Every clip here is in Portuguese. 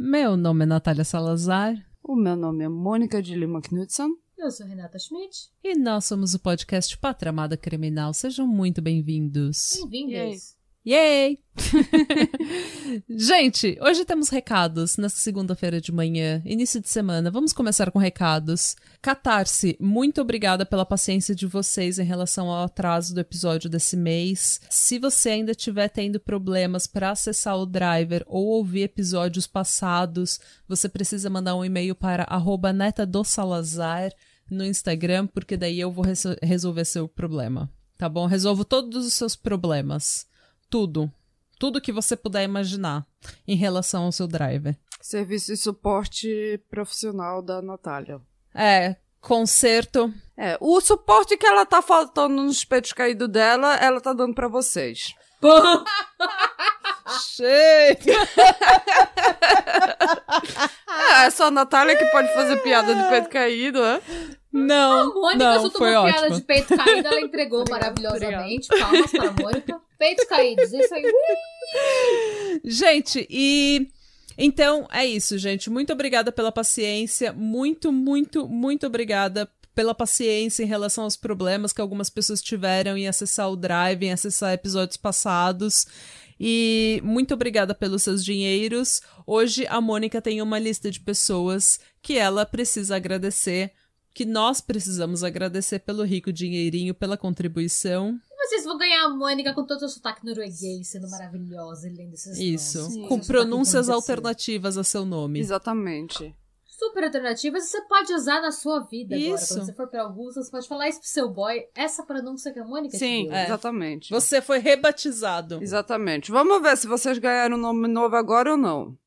Meu nome é Natália Salazar O meu nome é Mônica de Lima Knudsen. Eu sou Renata Schmidt. e nós somos o podcast Pátria Amada Criminal. Sejam muito bem-vindos. Bem-vindos. Yay! Gente, hoje temos recados nessa segunda-feira de manhã, início de semana. Vamos começar com recados. Catarse, muito obrigada pela paciência de vocês em relação ao atraso do episódio desse mês. Se você ainda estiver tendo problemas para acessar o driver ou ouvir episódios passados, você precisa mandar um e-mail para arroba neta do Salazar no Instagram, porque daí eu vou reso- resolver seu problema. Tá bom? Resolvo todos os seus problemas. Tudo. Tudo que você puder imaginar em relação ao seu driver. Serviço de suporte profissional da Natália. É, conserto. É, o suporte que ela tá faltando nos peitos caídos dela, ela tá dando pra vocês. Cheio! É, é só a Natália que pode fazer piada de peito caído, é? Não, A Mônica não, soltou foi uma piada ótimo. de peito caído, ela entregou maravilhosamente. Palmas para a Mônica. Peitos caídos, isso aí. Gente, e então é isso, gente. Muito obrigada pela paciência. Muito, muito, muito obrigada pela paciência em relação aos problemas que algumas pessoas tiveram em acessar o Drive, em acessar episódios passados. E muito obrigada pelos seus dinheiros. Hoje a Mônica tem uma lista de pessoas que ela precisa agradecer, que nós precisamos agradecer pelo rico dinheirinho, pela contribuição. Vocês vão ganhar a Mônica com todo o sotaque norueguês, sendo maravilhosa e lendo esses Isso, nomes. com pronúncias alternativas a seu nome. Exatamente. Super alternativas você pode usar na sua vida agora. Isso. Quando você for pra Augusta, você pode falar isso pro seu boy. Essa pronúncia que a Mônica te Sim, deu. É. exatamente. Você foi rebatizado. Exatamente. Vamos ver se vocês ganharam um nome novo agora ou não.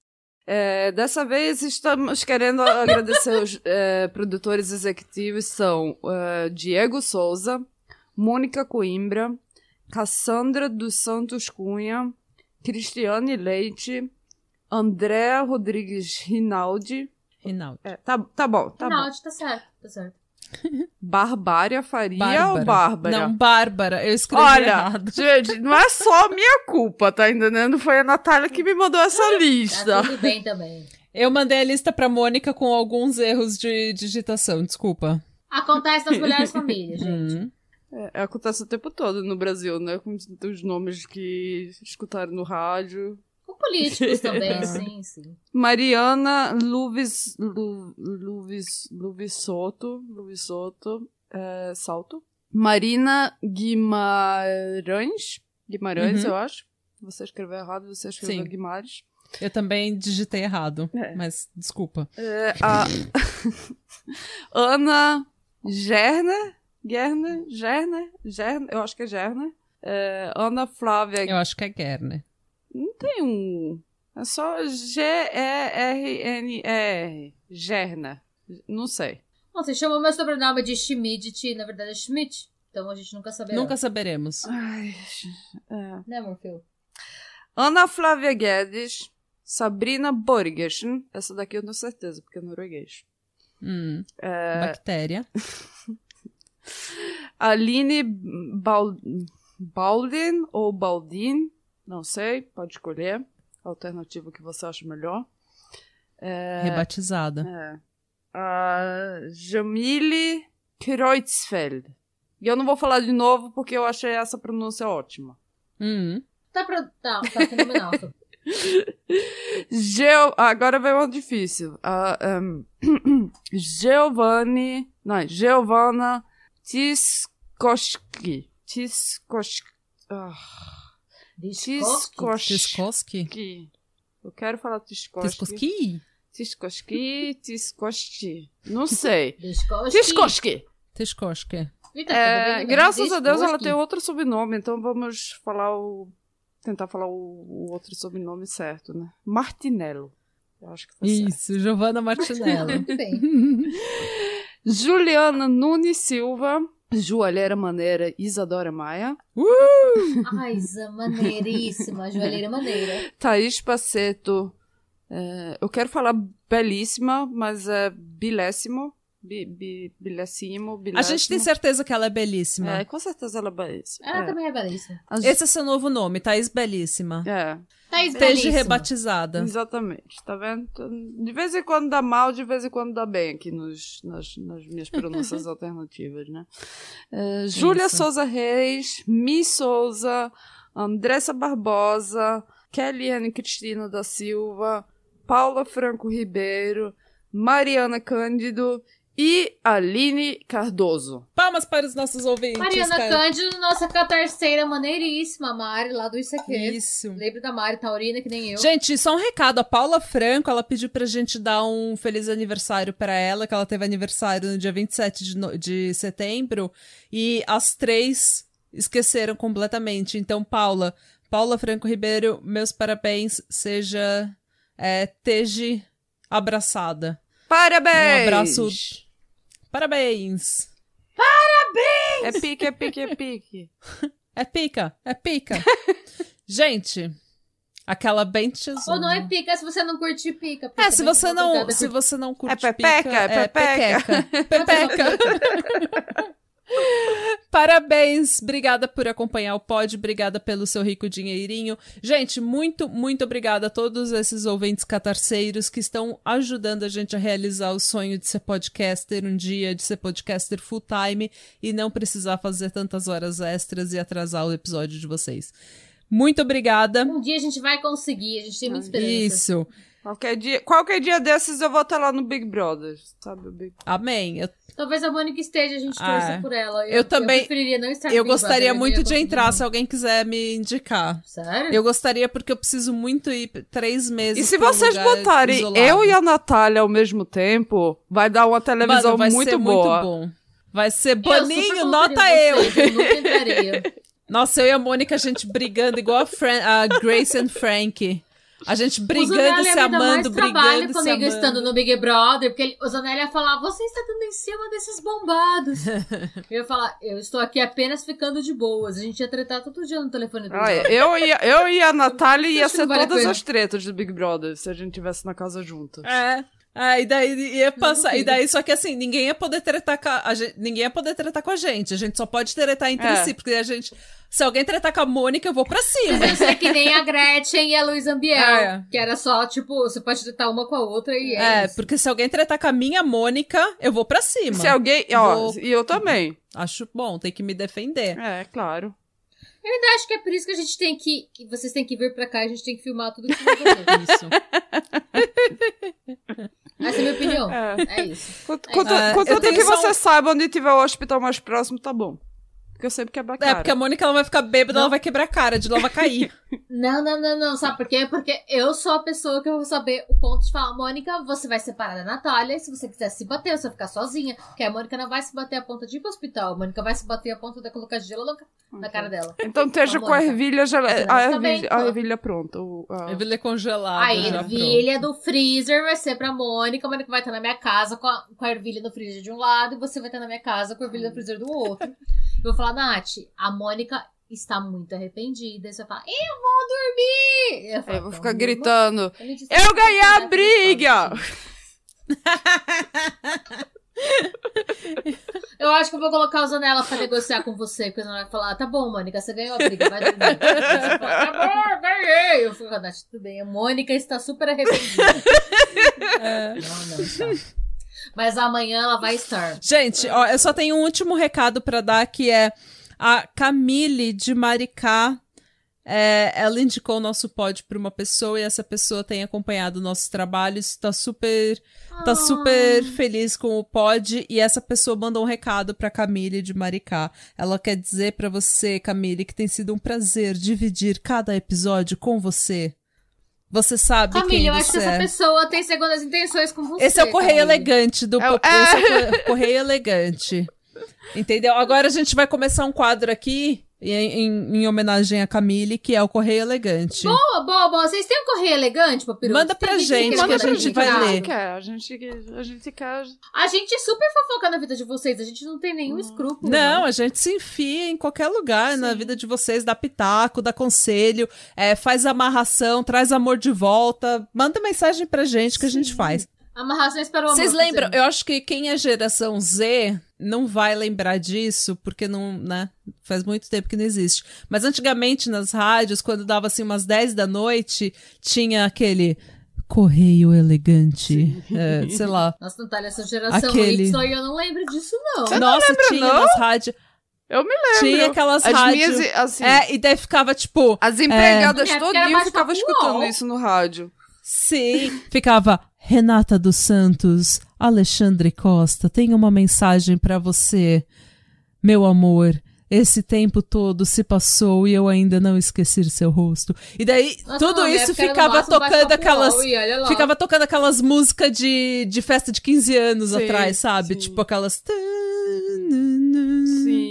É, dessa vez estamos querendo agradecer os é, produtores executivos são é, Diego Souza, Mônica Coimbra, Cassandra dos Santos Cunha, Cristiane Leite, Andréa Rodrigues Rinaldi. Rinaldi. É, tá, tá bom, tá bom. Rinaldi, tá certo, tá certo. Barbária Faria ou Bárbara? Não, Bárbara. Eu escrevi Olha, errado. gente, não é só minha culpa, tá entendendo? Foi a Natália que me mandou essa Tá lista. tudo bem também. Eu mandei a lista pra Mônica com alguns erros de digitação, desculpa. Acontece nas mulheres famílias, gente. Hum. É, acontece o tempo todo no Brasil, né? Com os nomes que escutaram no rádio. Políticos também, sim, sim. Mariana Luvis, Lu, Luvis, Luvissoto, Luvissoto, é, Salto. Marina Guimarães, Guimarães, Uhum. eu acho. Você escreveu errado, você escreveu Sim. Guimarães. Eu também digitei errado, É. mas desculpa. É, a Ana Gerner, Gerner, Gerner, Gerner, eu acho que é Gerner. É, Ana Flávia, Eu acho que é Gerner. Não tem um, é só G-E-R-N-E-R, Gerner, não sei. Bom, você chamou meu sobrenome de Schmidt, e na verdade é Schmidt. Então a gente nunca saberá. Nunca saberemos. Ai, é. Né, Morfeu? Ana Flávia Guedes, Sabrina Borgersen, essa daqui eu tenho certeza, porque é norueguês. Hum. É. Bactéria. Aline Bal... Baldin ou Baldin, não sei, pode escolher a alternativa que você acha melhor. Rebatizada. É. A Jamile Kreutzfeld. E eu não vou falar de novo porque eu achei essa pronúncia ótima. Hum. Tá pra... Tá, tá fenomenal. Geo... Agora vem uma difícil. A, um, Giovanni... Não, Giovanna Tiskoski. Tiskoski. Ah, Discoski. Tiskoski? Tiskoski. Eu quero falar Tiskoski. Tiskoski? Tiskoski, Tiskoski. Não sei. Tiskoski. Tiskoski. Tá É, graças a Deus ela tem outro sobrenome, então vamos falar o. Tentar falar o, o outro sobrenome certo, né? Martinello. Eu acho que tá certo. Isso, Giovanna Martinello. Juliana Nunes Silva. Joalheira Maneira Isadora Maia. Ai, Zé, maneiríssima. Joalheira maneira. Thaís Paceto. é, eu quero falar belíssima, mas é bilésimo. Bi, bi, bilésimo, A bilésimo. gente tem certeza que ela é belíssima. É, com certeza ela é belíssima. Ela é. também é belíssima. A gente- Esse é seu novo nome, Thaís Belíssima. É, Thaís Esteja belíssima. rebatizada. exatamente. Tá vendo? De vez em quando dá mal, de vez em quando dá bem aqui nos, nas, nas minhas pronúncias alternativas, né? É, Júlia. Souza Reis, Mi Souza, Andressa Barbosa, Kellyanne Cristina da Silva, Paula Franco Ribeiro, Mariana Cândido e Aline Cardoso. Palmas para os nossos ouvintes. Mariana cara. Cândido, nossa catarceira maneiríssima, Mari, lá do Isso Aqui. Isso. Lembra da Mari, taurina, que nem eu. Gente, só um recado. A Paula Franco, ela pediu pra gente dar um feliz aniversário pra ela, que ela teve aniversário no dia 27 de, no- de setembro, e as três esqueceram completamente. Então, Paula, Paula Franco Ribeiro, meus parabéns, seja é, teje abraçada. Parabéns! Um abraço. Parabéns! É pique, é pique, é pique. É pica, é pica. gente, aquela bem. Ou não é pica se você não curte pica. É, se você não, se você não curte pepeca, pica, é pepeca. pepeca. Pepeca. Parabéns, obrigada por acompanhar o pod, obrigada pelo seu rico dinheirinho. Gente, muito, muito obrigada a todos esses ouvintes catarceiros que estão ajudando a gente a realizar o sonho de ser podcaster um dia, de ser podcaster full time e não precisar fazer tantas horas extras e atrasar o episódio de vocês. Muito obrigada. Um dia a gente vai conseguir, a gente tem muita esperança. Isso. Qualquer dia, qualquer dia desses eu vou estar lá no Big Brother, sabe? O Big... Amém. Eu Talvez a Mônica esteja, a gente Ah, torça é. por ela. Eu também- Eu preferiria não estar Eu gostaria Brother, eu muito ia de entrar, se alguém quiser me indicar. Sério? Eu gostaria porque eu preciso muito ir três meses. E se um vocês lugar botarem isolado. eu e a Natália ao mesmo tempo, vai dar uma televisão Mano, vai muito ser boa. muito bom. Vai ser Eu Boninho, nota eu. vocês, Eu nunca entraria. Nossa, eu e a Mônica, a gente brigando igual a, Fran a Grace and Frank. A gente brigando, Zanelli se ia amando, trabalho brigando, se comigo amando. estando no Big Brother, porque ele, o Zanelli ia falar, você está dando em cima desses bombados. eu ia falar, eu estou aqui apenas ficando de boas. A gente ia tretar todo dia no telefone do Ah, Big Brother. eu, e, eu e a Natália ia ser vale todas as tretas do Big Brother, se a gente tivesse na casa juntas. É. É, e daí ia passar, e daí, só que assim, ninguém ia poder tretar com a, a gente, ninguém ia poder tretar com a gente, a gente só pode tretar entre É. si, porque a gente, se alguém tretar com a Mônica, eu vou pra cima. Vocês ser que nem a Gretchen e a Luísa Ambiel. É. Que era só, tipo, você pode tretar uma com a outra e é, É, isso. porque se alguém tretar com a minha Mônica, eu vou pra cima. Se alguém. Ó, Vou- e eu também. Acho bom, tem que me defender. É, claro. Eu ainda acho que é por isso que a gente tem que... Vocês têm que vir pra cá e a gente tem que filmar tudo que você. Isso. Essa é a minha opinião. É. É isso. Contanto, É, contanto tenho que só você saiba onde tiver o hospital mais próximo, tá bom. Porque eu sempre quebro a cara. É, porque a Mônica ela vai ficar bêbada, Não. ela vai quebrar a cara, de lá vai cair. Não, não, não, não. Sabe por quê? Porque eu sou a pessoa que eu vou saber o ponto de falar, Mônica, você vai separar da Natália. E se você quiser se bater, você vai ficar sozinha. Porque a Mônica não vai se bater a ponta de ir pro hospital. A Mônica vai se bater a ponta de colocar gelo na, na cara dela. Então esteja com a ervilha, não a, ervilha, a ervilha pronta. A- Ervilha congelada. A ervilha do freezer vai ser pra Mônica. A Mônica vai estar na minha casa com a, com a ervilha no freezer de um lado. E você vai estar na minha casa com a ervilha no freezer do outro. Eu vou falar, Nath, a Mônica está muito arrependida. E você vai falar, eu vou dormir! Eu, falo, eu vou "Então, ficar durma." gritando. Gente Eu ganhei a briga! Eu acho que eu vou colocar o Zanella pra negociar com você, porque Zanella vai falar, tá bom, Mônica, você ganhou a briga, vai dormir. Fala, tá bom, eu ganhei. Eu fico, Nath, tudo bem, a Mônica está super arrependida. É. Não, não está. Mas amanhã ela vai estar. Gente, ó, eu só tenho um último recado pra dar, que é a Camille de Maricá. é, ela indicou o nosso pod pra uma pessoa e essa pessoa tem acompanhado nossos trabalhos, tá super, tá Ah. super feliz com o pod e essa pessoa mandou um recado pra Camille de Maricá. Ela quer dizer pra você, Camille, que tem sido um prazer dividir cada episódio com você. Você sabe Camille, quem eu acho que é. essa pessoa tem segundas intenções com você. Esse é o correio Camille. elegante do. É o- Esse é o co- correio elegante. Entendeu? Agora a gente vai começar um quadro aqui em, em, em homenagem a Camille, que é o Correio Elegante. Boa, boa, boa. Vocês têm um correio elegante, Papiroto? Manda pra Tem gente, que que a gente vai cara. ler. quer, a gente, a gente quer. A gente é super fofoca na vida de vocês. A gente não tem nenhum escrúpulo. Não, né? a gente se enfia em qualquer lugar na Sim. vida de vocês, dá pitaco, dá conselho, é, faz amarração, traz amor de volta, manda mensagem pra gente que a gente faz. Amarrações para o amor. Vocês lembram? Eu acho que quem é geração Z não vai lembrar disso, porque não, né? Faz muito tempo que não existe. Mas antigamente nas rádios, quando dava assim umas 10 da noite, tinha aquele correio elegante, é, sei lá. Nossa, Natália, essa geração Aquele- Y e eu não lembro disso, não. Nossa, tinha não? nas rádios. Eu me lembro. Tinha aquelas As rádios. minhas, assim, É, e daí ficava tipo, as empregadas É, porque era todinho ficavam escutando isso no rádio. Sim. Ficava Renata dos Santos, Alexandre Costa, tenho uma mensagem pra você. Meu amor, esse tempo todo se passou e eu ainda não esqueci seu rosto. E daí Nossa, tudo isso ficava máximo tocando aquelas ficava tocando aquelas músicas de, de festa de 15 anos Sim, atrás, sabe? sim. Tipo aquelas Sim.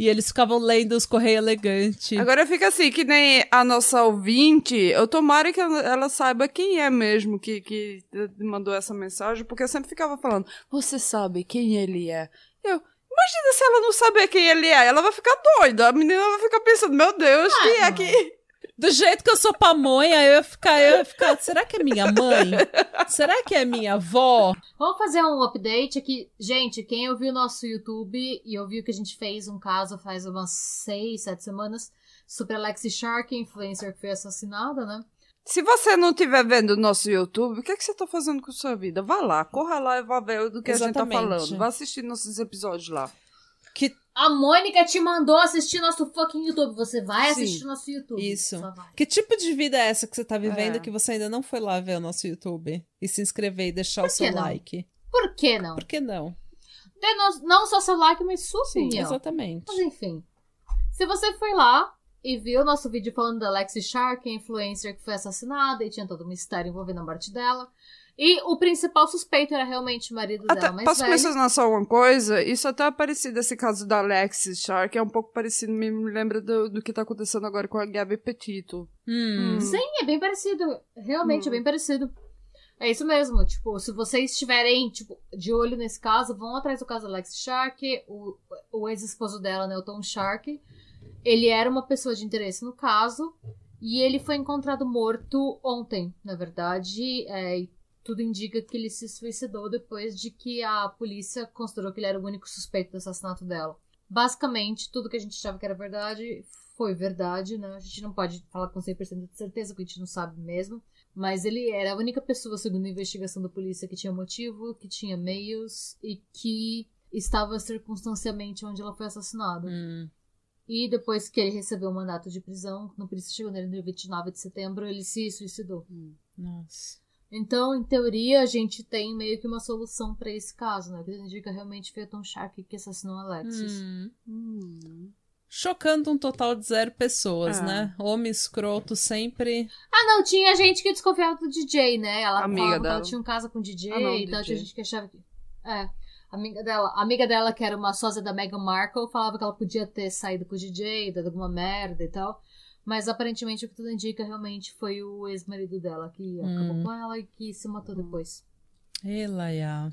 E eles ficavam lendo os Correio Elegante. Agora fica assim, que nem a nossa ouvinte, eu tomara que ela saiba quem é mesmo que, que mandou essa mensagem, porque eu sempre ficava falando, você sabe quem ele é? Eu, imagina se ela não saber quem ele é, ela vai ficar doida, a menina vai ficar pensando, meu Deus, quem é que... Do jeito que eu sou pamonha, eu ia ficar, eu ia ficar, será que é minha mãe? Será que é minha avó? Vamos fazer um update aqui. Gente, quem ouviu o nosso YouTube e ouviu que a gente fez um caso faz umas seis, sete semanas sobre a Lexi Shark, influencer que foi assassinada, né? Se você não estiver vendo o nosso YouTube, o que, é que você tá fazendo com sua vida? Vá lá, corra lá e vá ver do que a gente tá Exatamente. falando. Vá assistir nossos episódios lá. Que A Mônica te mandou assistir nosso fucking YouTube. Você vai Sim. assistir nosso YouTube. Isso. Que tipo de vida é essa que você tá vivendo É. que você ainda não foi lá ver o nosso YouTube? E se inscrever e deixar o seu não? like? Por que não? Por que não? No- Não só seu like, mas sua Sim, opinião. Exatamente. Mas enfim. Se você foi lá e viu nosso vídeo falando da Lexi Shark, a influencer que foi assassinada e tinha todo um mistério envolvendo a morte dela. E o principal suspeito era realmente o marido Até, dela mais posso velho. mencionar só uma coisa? Isso até é parecido, esse caso da Alexis Shark, é um pouco parecido, me lembra do, do que tá acontecendo agora com a Gabi Petito. Hum. Hum. Sim, é bem parecido. Realmente Hum. é bem parecido. É isso mesmo. Tipo, se vocês estiverem tipo, de olho nesse caso, vão atrás do caso da Lexi Shark, o, o ex-esposo dela, né, o Tom Shark. Ele era uma pessoa de interesse no caso. E ele foi encontrado morto ontem, na verdade. É, tudo indica que ele se suicidou depois de que a polícia considerou que ele era o único suspeito do assassinato dela. Basicamente, tudo que a gente achava que era verdade foi verdade, né? A gente não pode falar com 100% de certeza, porque a gente não sabe mesmo. Mas ele era a única pessoa, segundo a investigação da polícia, que tinha motivo, que tinha meios e que estava circunstancialmente onde ela foi assassinada. Hum. E depois que ele recebeu o mandato de prisão, a polícia chegou nele no dia 29 de setembro, ele se suicidou. Nossa. Então, em teoria, a gente tem meio que uma solução pra esse caso, né? Que indica realmente foi Tom Shark que assassinou a Alexis. Hum. Hum. Chocando um total de zero pessoas, É. né? Homem escroto sempre. Ah, não, tinha gente que desconfiava do DJ, né? Ela Amiga falava que ela dela. tinha um caso com o DJ Ah, não, e tal, DJ. tinha gente que achava que. É. Amiga dela, a amiga dela, que era uma sósia da Meghan Markle, falava que ela podia ter saído com o DJ, dado alguma merda e tal. Mas aparentemente o que tudo indica realmente foi o ex-marido dela que acabou Hum. com ela e que se matou depois. Elaiá.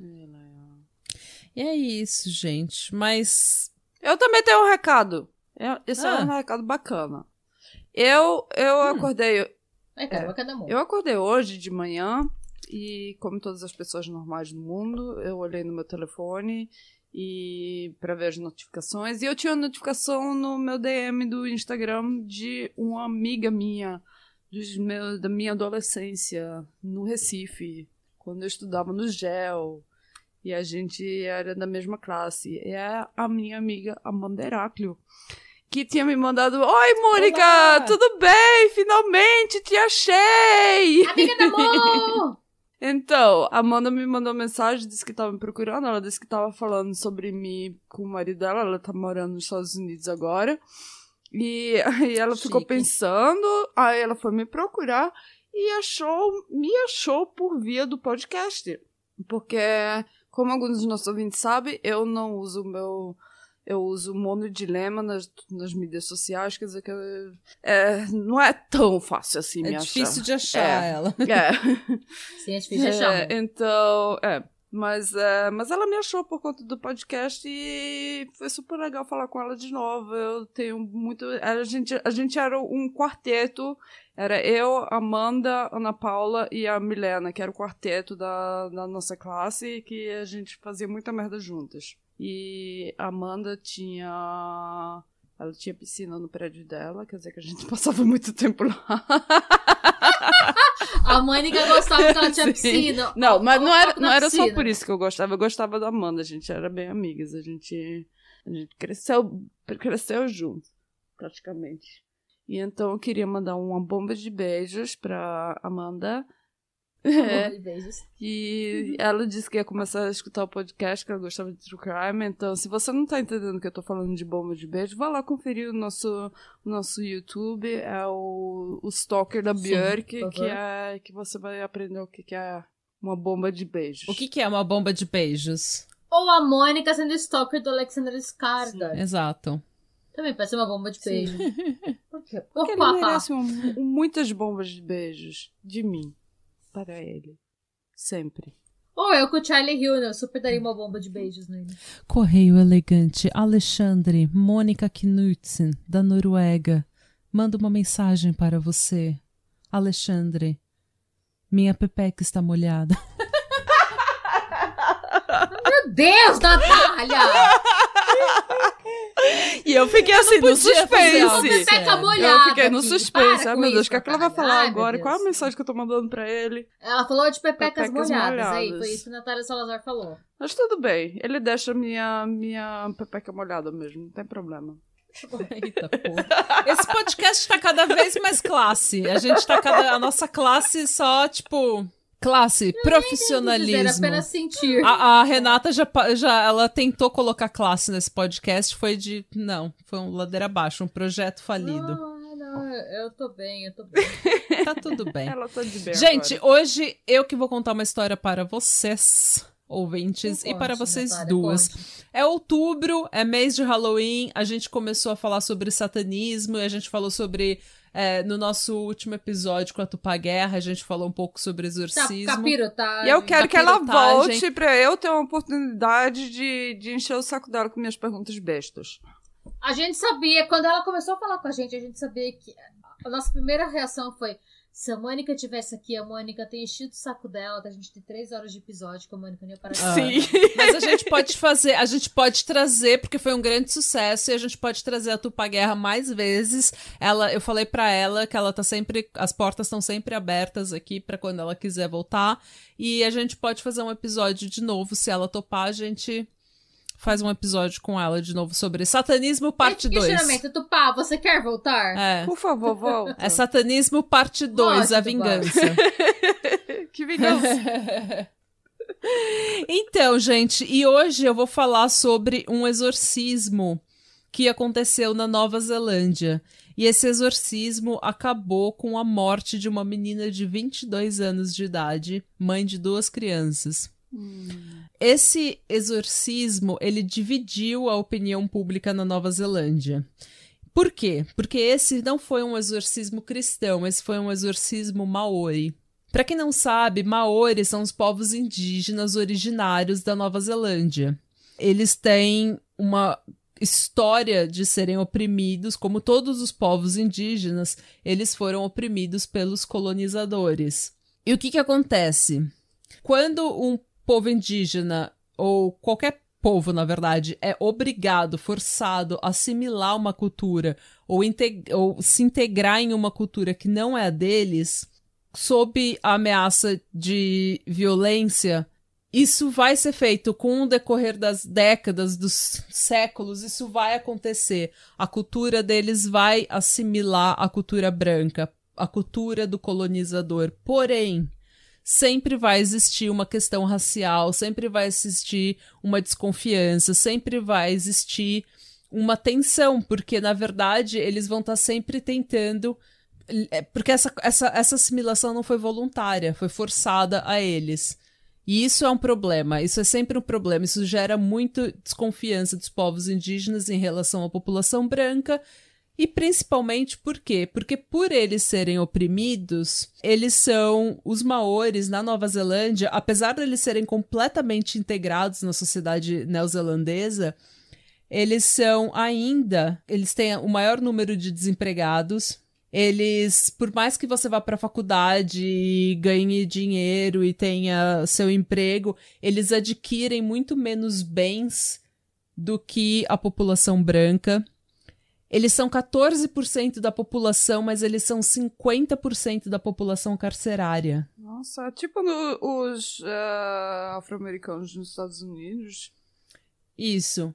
E é isso, gente. Mas. Eu também tenho um recado. Eu- Esse é Ah. um recado bacana. Eu, eu Hum. acordei É, cara, É. um. Eu acordei hoje de manhã e, como todas as pessoas normais do mundo, eu olhei no meu telefone e para ver as notificações e eu tinha uma notificação no meu DM do Instagram de uma amiga minha dos meus, da minha adolescência no Recife, quando eu estudava no GEL e a gente era da mesma classe. É a minha amiga Amanda Heráclio que tinha me mandado: Oi, Mônica, Olá! tudo bem? Finalmente te achei! Amiga amor! Então, a Amanda me mandou mensagem, disse que tava me procurando. Ela disse que tava falando sobre mim com o marido dela. Ela tá morando nos Estados Unidos agora. E aí ela ficou Chique. pensando, aí ela foi me procurar e achou, me achou por via do podcast. Porque, como alguns dos nossos ouvintes sabem, eu não uso o meu. Eu uso monodilema nas, nas mídias sociais, quer dizer que eu- é, não é tão fácil assim É me difícil achar. de achar É. ela. É. Sim, é difícil de achar. É, então, é. Mas, é, mas ela me achou por conta do podcast e foi super legal falar com ela de novo. Eu tenho muito. A gente, a gente era um quarteto. Era eu, Amanda, Ana Paula e a Milena, que era o quarteto da, da nossa classe, que a gente fazia muita merda juntas. E a Amanda tinha. Ela tinha piscina no prédio dela, quer dizer que a gente passava muito tempo lá. A Mônica gostava que ela tinha Sim. piscina. Não, mas não era, não era só por isso que eu gostava. Eu gostava da Amanda, a gente era bem amigas. A gente, a gente cresceu, cresceu junto, praticamente. E então eu queria mandar uma bomba de beijos pra Amanda. É, beijos. e ela disse que ia começar a escutar o podcast, que ela gostava de True Crime. Então, se você não tá entendendo que eu tô falando de bomba de beijo, vá lá conferir o nosso, o nosso YouTube. É o, o Stalker da Sim, Björk, por que, é, que você vai aprender o que, que é uma bomba de beijos. O que, que é uma bomba de beijos? Ou a Mônica sendo stalker do Alexander Skarsgård. Exato. Também parece uma bomba de Sim. beijo. Por quê? Porque ele Opa, merece um- um- muitas bombas de beijos de mim para ele. Sempre. Ou eu com o Charlie Hill, né? Eu super daria uma bomba de beijos nele. Correio elegante Alexandre Mônica Knudsen, da Noruega. Manda uma mensagem para você. Alexandre, minha pepeca está molhada. Meu Deus, Natália! E eu fiquei assim, no suspense. Pepeca sério. molhada. Eu fiquei no suspense. Ai, com meu Deus, o que, é que ela vai falar Ai, agora? Qual é a mensagem que eu tô mandando pra ele? Ela falou de pepecas, Pepecas molhadas. Aí, molhadas. foi isso que a Natália Salazar falou. Mas tudo bem. Ele deixa minha, minha pepeca molhada mesmo. Não tem problema. Eita porra. Esse podcast tá cada vez mais classe. A gente tá cada. A nossa classe só, tipo. Classe, Dizer, profissionalismo. apenas sentir. A, a Renata já, já ela tentou colocar classe nesse podcast, foi de. Não, foi um ladeira abaixo, um projeto falido. Não, não, eu tô bem, eu tô bem. Tá tudo bem. Ela tá de bem Gente, agora. hoje eu que vou contar uma história para vocês, ouvintes, e Conte, para vocês Natália, duas. conte. É outubro, é mês de Halloween, a gente começou a falar sobre satanismo e a gente falou sobre. É, no nosso último episódio com a Tupá Guerra, a gente falou um pouco sobre exorcismo. capirotagem. E eu quero que ela volte pra eu ter uma oportunidade de, de encher o saco dela com minhas perguntas bestas. A gente sabia, quando ela começou a falar com a gente, a gente sabia que. A nossa primeira reação foi: se a Mônica tivesse aqui, a Mônica tem enchido o saco dela, da gente ter três horas de episódio, que a Mônica não ia parar de Ah. Sim. Mas a gente pode fazer, a gente pode trazer, porque foi um grande sucesso, e a gente pode trazer a Tupá Guerra mais vezes. Ela, eu falei pra ela que ela tá sempre, as portas estão sempre abertas aqui pra quando ela quiser voltar. E a gente pode fazer um episódio de novo, se ela topar, a gente faz um episódio com ela de novo sobre satanismo parte 2. Questionamento, Tupá, você quer voltar? É. Por favor, volta. É satanismo parte 2, Volte, a vingança. Que vingança. Então, gente, e hoje eu vou falar sobre um exorcismo que aconteceu na Nova Zelândia. E esse exorcismo acabou com a morte de uma menina de 22 anos de idade, mãe de duas crianças. Esse exorcismo, ele dividiu a opinião pública na Nova Zelândia. Por quê? Porque esse não foi um exorcismo cristão, esse foi um exorcismo maori. Para quem não sabe, Maori são os povos indígenas originários da Nova Zelândia. Eles têm uma história de serem oprimidos, como todos os povos indígenas, eles foram oprimidos pelos colonizadores. E o que que acontece? Quando um povo indígena ou qualquer povo, na verdade, é obrigado, forçado a assimilar uma cultura ou, ou se integrar em uma cultura que não é a deles, sob a ameaça de violência, isso vai ser feito com o decorrer das décadas, dos séculos, isso vai acontecer. A cultura deles vai assimilar a cultura branca, a cultura do colonizador. Porém, sempre vai existir uma questão racial, sempre vai existir uma desconfiança, sempre vai existir uma tensão, porque na verdade eles vão estar sempre tentando é, porque essa, essa, essa assimilação não foi voluntária, foi forçada a eles. E isso é um problema, isso é sempre um problema, isso gera muito desconfiança dos povos indígenas em relação à população branca. E principalmente por quê? Porque por eles serem oprimidos, eles são os maores na Nova Zelândia, apesar de eles serem completamente integrados na sociedade neozelandesa, eles são ainda, eles têm o maior número de desempregados, eles, por mais que você vá para a faculdade, ganhe dinheiro e tenha seu emprego, eles adquirem muito menos bens do que a população branca. Eles são 14% da população, mas eles são 50% da população carcerária. Nossa, é tipo no, os uh, afro-americanos nos Estados Unidos. Isso.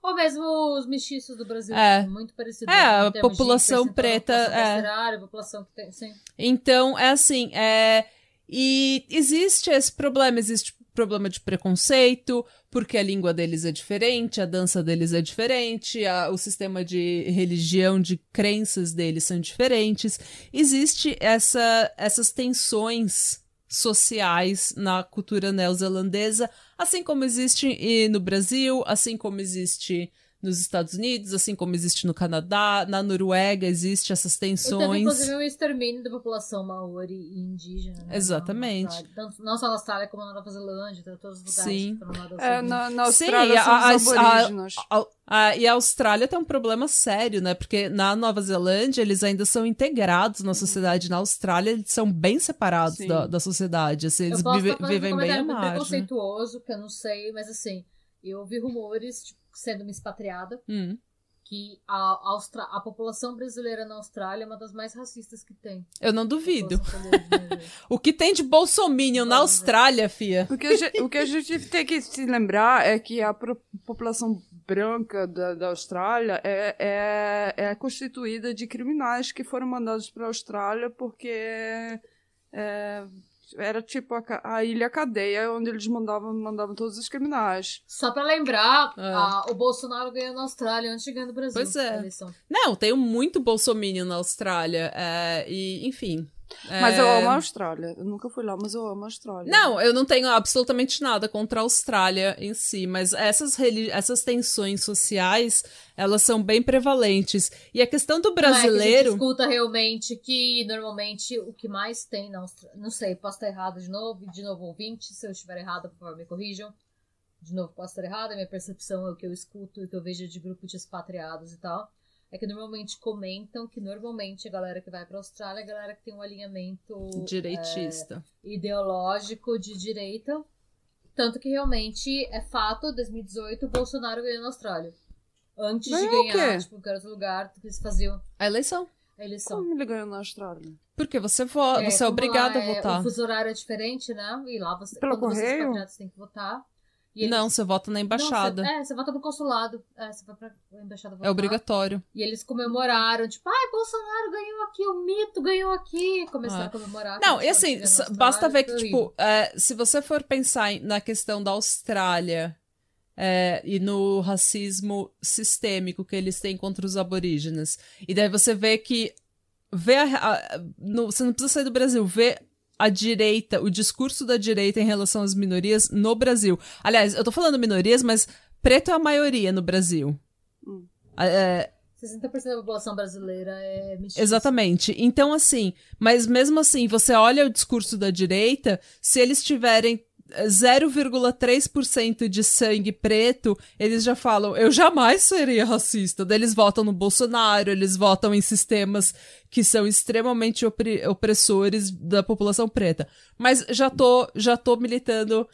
Ou mesmo os mestiços do Brasil, É. muito parecido. É, a população preta, é. carcerária, população que tem, sim. Então, é assim, é... E existe esse problema, existe problema de preconceito, porque a língua deles é diferente, a dança deles é diferente, a- o sistema de religião, de crenças deles são diferentes. Existe essa, essas tensões sociais na cultura neozelandesa, assim como existe no Brasil, assim como existe nos Estados Unidos, assim como existe no Canadá, na Noruega existe essas E teve, tensões. inclusive, um extermínio da população maori e indígena. né, Exatamente. Tanto- não só na Austrália, como na Nova Zelândia, em todos os lugares. Sim. que foram lá da É, Oceania. na, na Sim, Austrália a- são a- os a-. A- a- e a Austrália tem um problema sério, né? Porque na Nova Zelândia eles ainda são integrados na sociedade. Na Austrália eles são bem separados Sim. da, da sociedade. Assim, eles vive- vivem um bem à margem. preconceituoso, que eu não sei, mas assim, eu ouvi rumores, tipo, sendo uma expatriada, Hum. que a, Austra... a população brasileira na Austrália é uma das mais racistas que tem. Eu não duvido. O que tem de bolsominion na ver. Austrália, fia? O que, a gente, o que a gente tem que se lembrar é que a pro- população branca da, da Austrália é, é, é constituída de criminais que foram mandados para a Austrália porque é, era tipo a, a ilha cadeia onde eles mandavam, mandavam todos os criminais. Só pra lembrar, É. a- o Bolsonaro ganhou na Austrália antes de ganhar no Brasil. Pois é. Não, tem muito bolsominion na Austrália. é, e, enfim. Mas eu é, amo a Austrália. Eu nunca fui lá, mas eu amo a Austrália. Não, eu não tenho absolutamente nada contra a Austrália em si, mas essas, reli- essas tensões sociais, elas são bem prevalentes. E a questão do Não é que a gente brasileiro. escuta realmente que normalmente o que mais tem na Austrália. Não sei, posso estar errado de novo, de novo ouvinte, se eu estiver errado, por favor, me corrijam. De novo, posso estar errada, minha percepção é o que eu escuto e o que eu vejo de grupo de expatriados e tal. É que normalmente comentam que normalmente a galera que vai pra Austrália é a galera que tem um alinhamento direitista. é, ideológico de direita. Tanto que realmente é fato, 2018, o Bolsonaro ganhou na Austrália. Antes de Ganhou o ganhar, tipo, em qualquer outro lugar, que eles faziam A eleição. a eleição. Como ele ganhou na Austrália? Porque você, vo você é como obrigado lá a é- votar. O fuso horário é diferente, né? E lá você, Pelo quando você é correio? expatriado, você tem que votar. Eles- Não, você vota na Não, embaixada. você- é, você vota no consulado. É, você vai pra embaixada votar. é obrigatório. E eles comemoraram, tipo, ai, Bolsonaro ganhou aqui, o mito ganhou aqui. Começaram Ah. a comemorar. Não, que e assim, basta ver que, Austrália, foi tipo, é, se você for pensar na questão da Austrália é, e no racismo sistêmico que eles têm contra os aborígenes, e daí você vê que. Vê a- a- no- você não precisa sair do Brasil, vê a direita, o discurso da direita em relação às minorias no Brasil. Aliás, eu tô falando minorias, mas preto é a maioria no Brasil. Hum. É, 60% da população brasileira é mestiça. Exatamente. Então, assim, mas mesmo assim, você olha o discurso da direita, se eles tiverem 0,3% de sangue preto, eles já falam, eu jamais seria racista. Daí eles votam no Bolsonaro, eles votam em sistemas que são extremamente opressores da população preta. Mas já tô, já tô militando,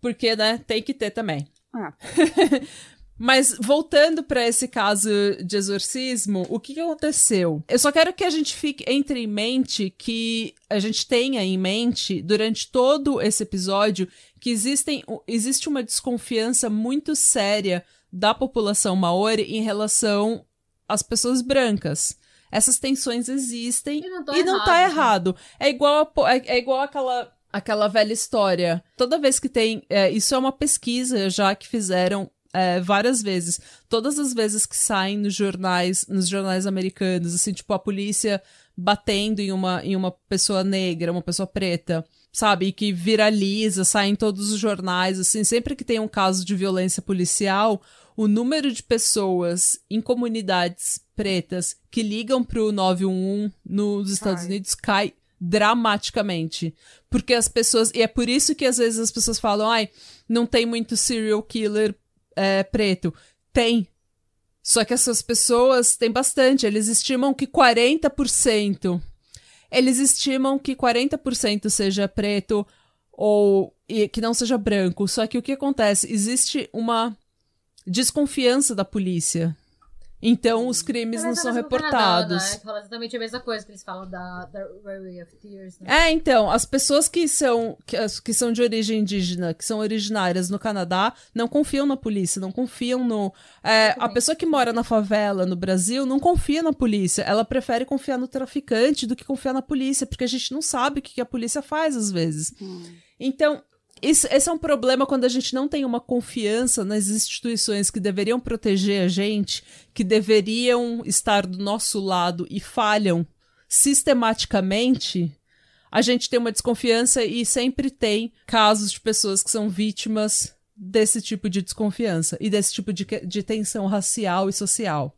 porque, né, tem que ter também. Ah. Mas voltando para esse caso de exorcismo, o que, que aconteceu? Eu só quero que a gente fique entre em mente que a gente tenha em mente durante todo esse episódio que existem, existe uma desconfiança muito séria da população maori em relação às pessoas brancas. Essas tensões existem E não tá e não tá errado, né? errado. É igual, a é, é igual aquela, aquela velha história. Toda vez que tem. é, isso é uma pesquisa já que fizeram é, várias vezes. Todas as vezes que saem nos jornais, nos jornais americanos, assim, tipo, a polícia batendo em uma, em uma pessoa negra, uma pessoa preta. sabe, e que viraliza, sai em todos os jornais, assim, sempre que tem um caso de violência policial, o número de pessoas em comunidades pretas que ligam pro 911 nos Estados Ai. Unidos cai dramaticamente. Porque as pessoas. E é por isso que às vezes as pessoas falam, ai, não tem muito serial killer é, preto. Tem. Só que essas pessoas têm bastante. Eles estimam que 40%. Eles estimam que 40% seja preto ou e que não seja branco. Só que o que acontece? Existe uma desconfiança da polícia. Então os crimes não são no Canadá, reportados. né? Que fala exatamente a mesma coisa que eles falam da, da Rary of Tears, né? É, então, as pessoas que são, que, as- que são de origem indígena, que são originárias no Canadá, não confiam na polícia, não confiam no. é, a pessoa que mora na favela, no Brasil, não confia na polícia. Ela prefere confiar no traficante do que confiar na polícia, porque a gente não sabe o que, que a polícia faz às vezes. Então, isso- esse é um problema quando a gente não tem uma confiança nas instituições que deveriam proteger a gente, que deveriam estar do nosso lado e falham sistematicamente. A gente tem uma desconfiança e sempre tem casos de pessoas que são vítimas desse tipo de desconfiança e desse tipo de, de tensão racial e social.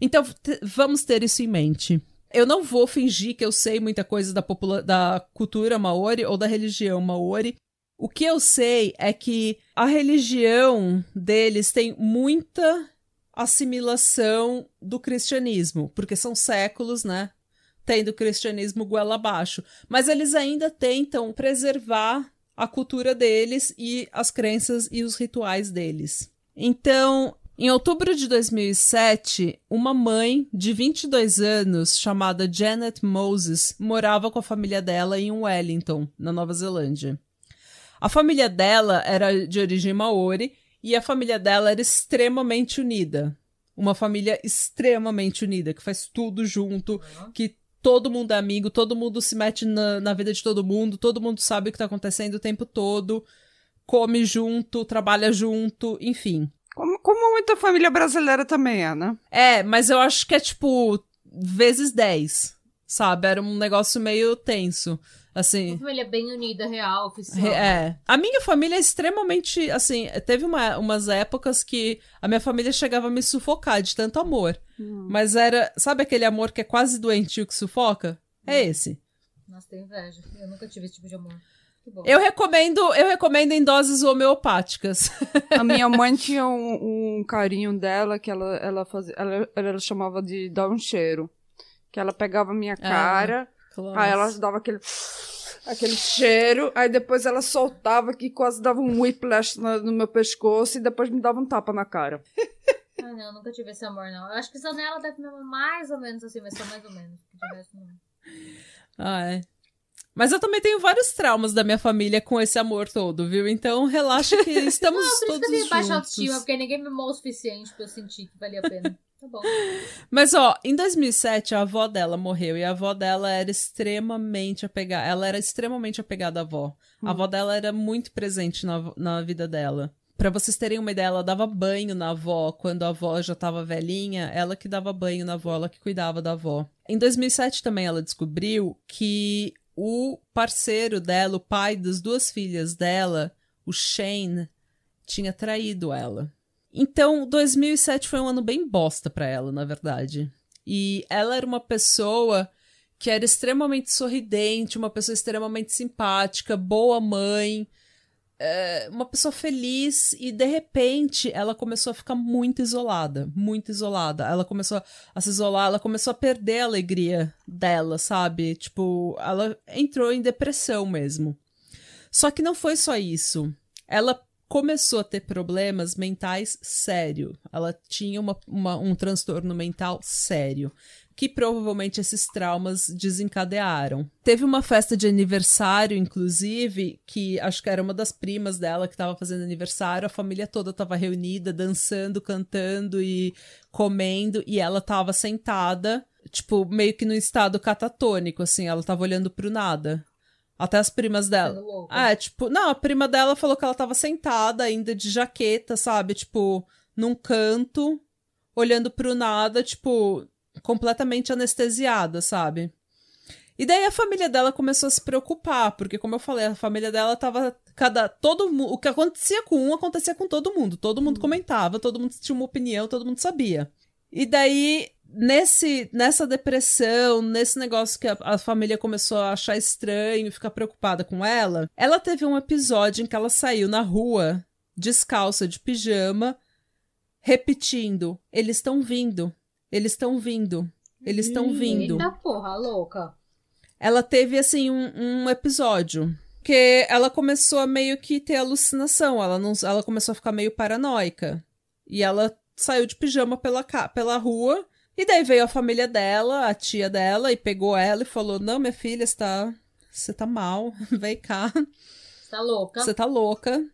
Então, vamos ter isso em mente. Eu não vou fingir que eu sei muita coisa da, da cultura maori ou da religião maori. O que eu sei é que a religião deles tem muita assimilação do cristianismo, porque são séculos, né? Tendo o cristianismo goela abaixo. Mas eles ainda tentam preservar a cultura deles e as crenças e os rituais deles. Então, em outubro de 2007, uma mãe de 22 anos, chamada Janet Moses, morava com a família dela em Wellington, na Nova Zelândia. A família dela era de origem maori e a família dela era extremamente unida. Uma família extremamente unida, que faz tudo junto, que todo mundo é amigo, todo mundo se mete na, na vida de todo mundo, todo mundo sabe o que tá acontecendo o tempo todo, come junto, trabalha junto, enfim. Como, como muita família brasileira também é, né? É, mas eu acho que é tipo vezes 10, sabe? Era um negócio meio tenso. Assim. Uma família bem unida, real, oficial. Re- É. A minha família é extremamente. Assim, teve uma- umas épocas que a minha família chegava a me sufocar de tanto amor. Mas era. Sabe aquele amor que é quase doentio que sufoca? É esse. Nossa, tenho inveja. Eu nunca tive esse tipo de amor. Eu recomendo, eu recomendo em doses homeopáticas. A minha mãe tinha um, um carinho dela que ela, ela fazia. Ela, ela chamava de dar um cheiro. Que ela pegava a minha cara, aí ela dava aquele. Aquele cheiro, aí depois ela soltava que quase dava um whiplash no, no meu pescoço e depois me dava um tapa na cara. Ah, não, nunca tive esse amor, não. Eu acho que só nela deve me amar mais ou menos assim, mas só mais ou menos. Não. Ah, é. Mas eu também tenho vários traumas da minha família com esse amor todo, viu? Então relaxa que estamos Não, por isso todos que eu tenho baixa juntos. autoestima, porque ninguém me amou o suficiente pra eu sentir que valia a pena. Tá bom. Mas ó, em 2007 a avó dela morreu e a avó dela era extremamente apegada. Ela era extremamente apegada à avó. A avó dela era muito presente na, na vida dela. Pra vocês terem uma ideia, ela dava banho na avó quando a avó já tava velhinha. Ela que dava banho na avó, ela que cuidava da avó. Em 2007 também ela descobriu que o parceiro dela, o pai das duas filhas dela, o Shane, tinha traído ela. Então, 2007 foi um ano bem bosta pra ela, na verdade. E ela era uma pessoa que era extremamente sorridente, uma pessoa extremamente simpática, boa mãe, é, uma pessoa feliz e de repente ela começou a ficar muito isolada, muito isolada. Ela começou a se isolar, ela começou a perder a alegria dela, sabe? Tipo, ela entrou em depressão mesmo. Só que não foi só isso. Ela começou a ter problemas mentais sério. Ela tinha uma, uma- um transtorno mental sério. Que provavelmente esses traumas desencadearam. Teve uma festa de aniversário, inclusive, que acho que era uma das primas dela que estava fazendo aniversário. A família toda estava reunida, dançando, cantando e comendo. E ela estava sentada, tipo, meio que no estado catatônico, assim. Ela estava olhando pro nada. Até as primas dela. Ah, é, tipo, não, a prima dela falou que ela tava sentada ainda de jaqueta, sabe? Tipo, num canto, olhando pro nada, tipo, completamente anestesiada, sabe? E daí a família dela começou a se preocupar, porque como eu falei, a família dela tava cada todo o que acontecia com um acontecia com todo mundo, todo mundo comentava, todo mundo tinha uma opinião, todo mundo sabia. E daí nesse nessa depressão, nesse negócio que a, a família começou a achar estranho, ficar preocupada com ela, ela teve um episódio em que ela saiu na rua descalça de pijama, repetindo: "Eles estão vindo, eles estão vindo, eles estão vindo". Eita porra, louca. Ela teve, assim, um, um episódio que ela começou a meio que ter alucinação. Ela, não, ela começou a ficar meio paranoica. E ela saiu de pijama pela, pela rua. E daí veio a família dela, a tia dela, e pegou ela e falou: Não, minha filha, você tá, você tá mal, vem cá, Você tá louca. você tá louca.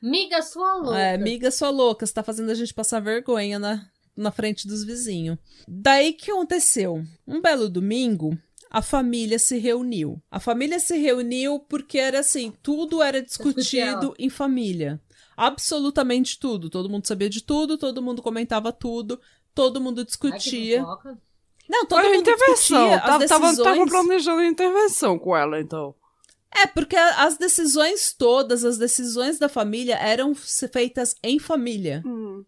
Miga sua louca. É, amiga sua louca, você tá fazendo a gente passar vergonha na, na frente dos vizinhos. Daí que aconteceu? Um belo domingo, a família se reuniu. A família se reuniu porque era assim, tudo era discutido em família. Absolutamente tudo. Todo mundo sabia de tudo, todo mundo comentava tudo, todo mundo discutia. Não, todo Olha mundo intervenção. discutia Tava, tava, decisões. tava planejando a intervenção com ela, então. É, porque as decisões todas, as decisões da família eram feitas em família. Hum.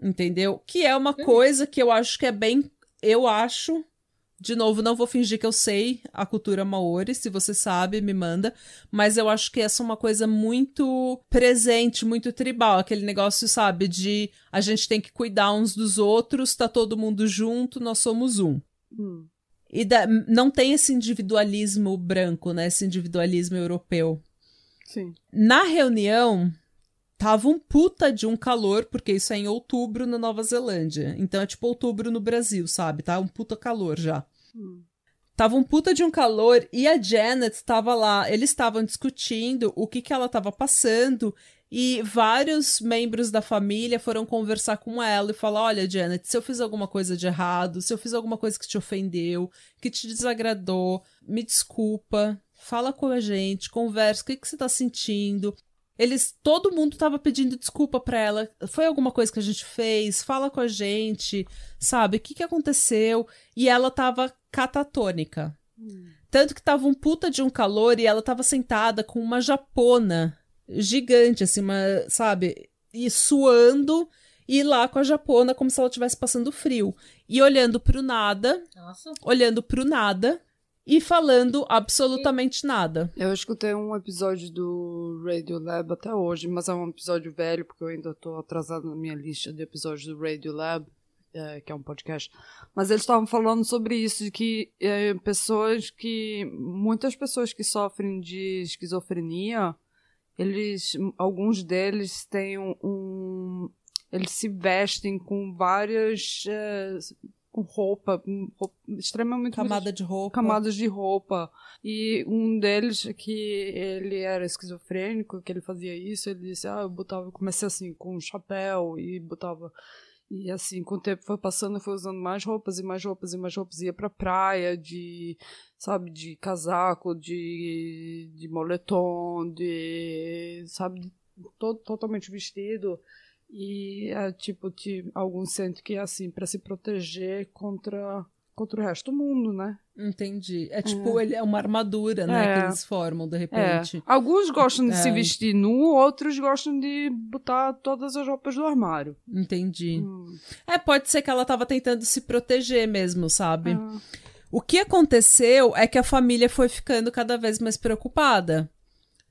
Entendeu? Que é uma Uhum. coisa que eu acho que é bem. Eu acho. De novo, não vou fingir que eu sei a cultura maori. Se você sabe, me manda. Mas eu acho que essa é uma coisa muito presente, muito tribal. Aquele negócio, sabe, de a gente tem que cuidar uns dos outros, tá todo mundo junto, nós somos um. Hum. E da- não tem esse individualismo branco, né? Esse individualismo europeu. Sim. Na reunião, tava um puta de um calor, porque isso é em outubro na Nova Zelândia. Então é tipo outubro no Brasil, sabe? Tá um puta calor já. Hum. Tava um puta de um calor e a Janet tava lá. Eles estavam discutindo o que que ela tava passando e vários membros da família foram conversar com ela e falar: Olha, Janet, se eu fiz alguma coisa de errado, se eu fiz alguma coisa que te ofendeu, que te desagradou, me desculpa, fala com a gente, conversa, o que, que você tá sentindo. Eles, todo mundo tava pedindo desculpa pra ela. Foi alguma coisa que a gente fez? Fala com a gente, sabe? O que que aconteceu? E ela tava catatônica. Tanto que tava um puta de um calor e ela tava sentada com uma japona gigante, assim, uma, sabe? E suando e lá com a japona como se ela estivesse passando frio. E olhando pro nada, Nossa. olhando pro nada e falando absolutamente nada. Eu escutei um episódio do Radio Lab até hoje, mas é um episódio velho, porque eu ainda tô atrasada na minha lista de episódios do Radio Lab, é, que é um podcast. Mas eles estavam falando sobre isso, de que é, pessoas que. Muitas pessoas que sofrem de esquizofrenia, eles. Alguns deles têm um. um- eles se vestem com várias. é, roupa, com roupa extremamente Camada de roupa. camadas de roupa. E um deles, que ele era esquizofrênico, que ele fazia isso, ele disse, ah, eu botava, comecei assim, com um chapéu, e botava... E assim, com o tempo foi passando, eu fui usando mais roupas e mais roupas e mais roupas. Ia pra praia de, sabe, de casaco, de, de moletom, de, sabe, de, to, totalmente vestido. E é tipo, te, alguns sentem que é assim, pra se proteger contra, contra o resto do mundo, né? Entendi. É tipo, ele é uma armadura, né? É. Que eles formam, de É. repente. Alguns gostam de se É. vestir nu, outros gostam de botar todas as roupas do armário. Entendi. Hum. É, pode ser que ela tava tentando se proteger mesmo, sabe? O que aconteceu é que a família foi ficando cada vez mais preocupada.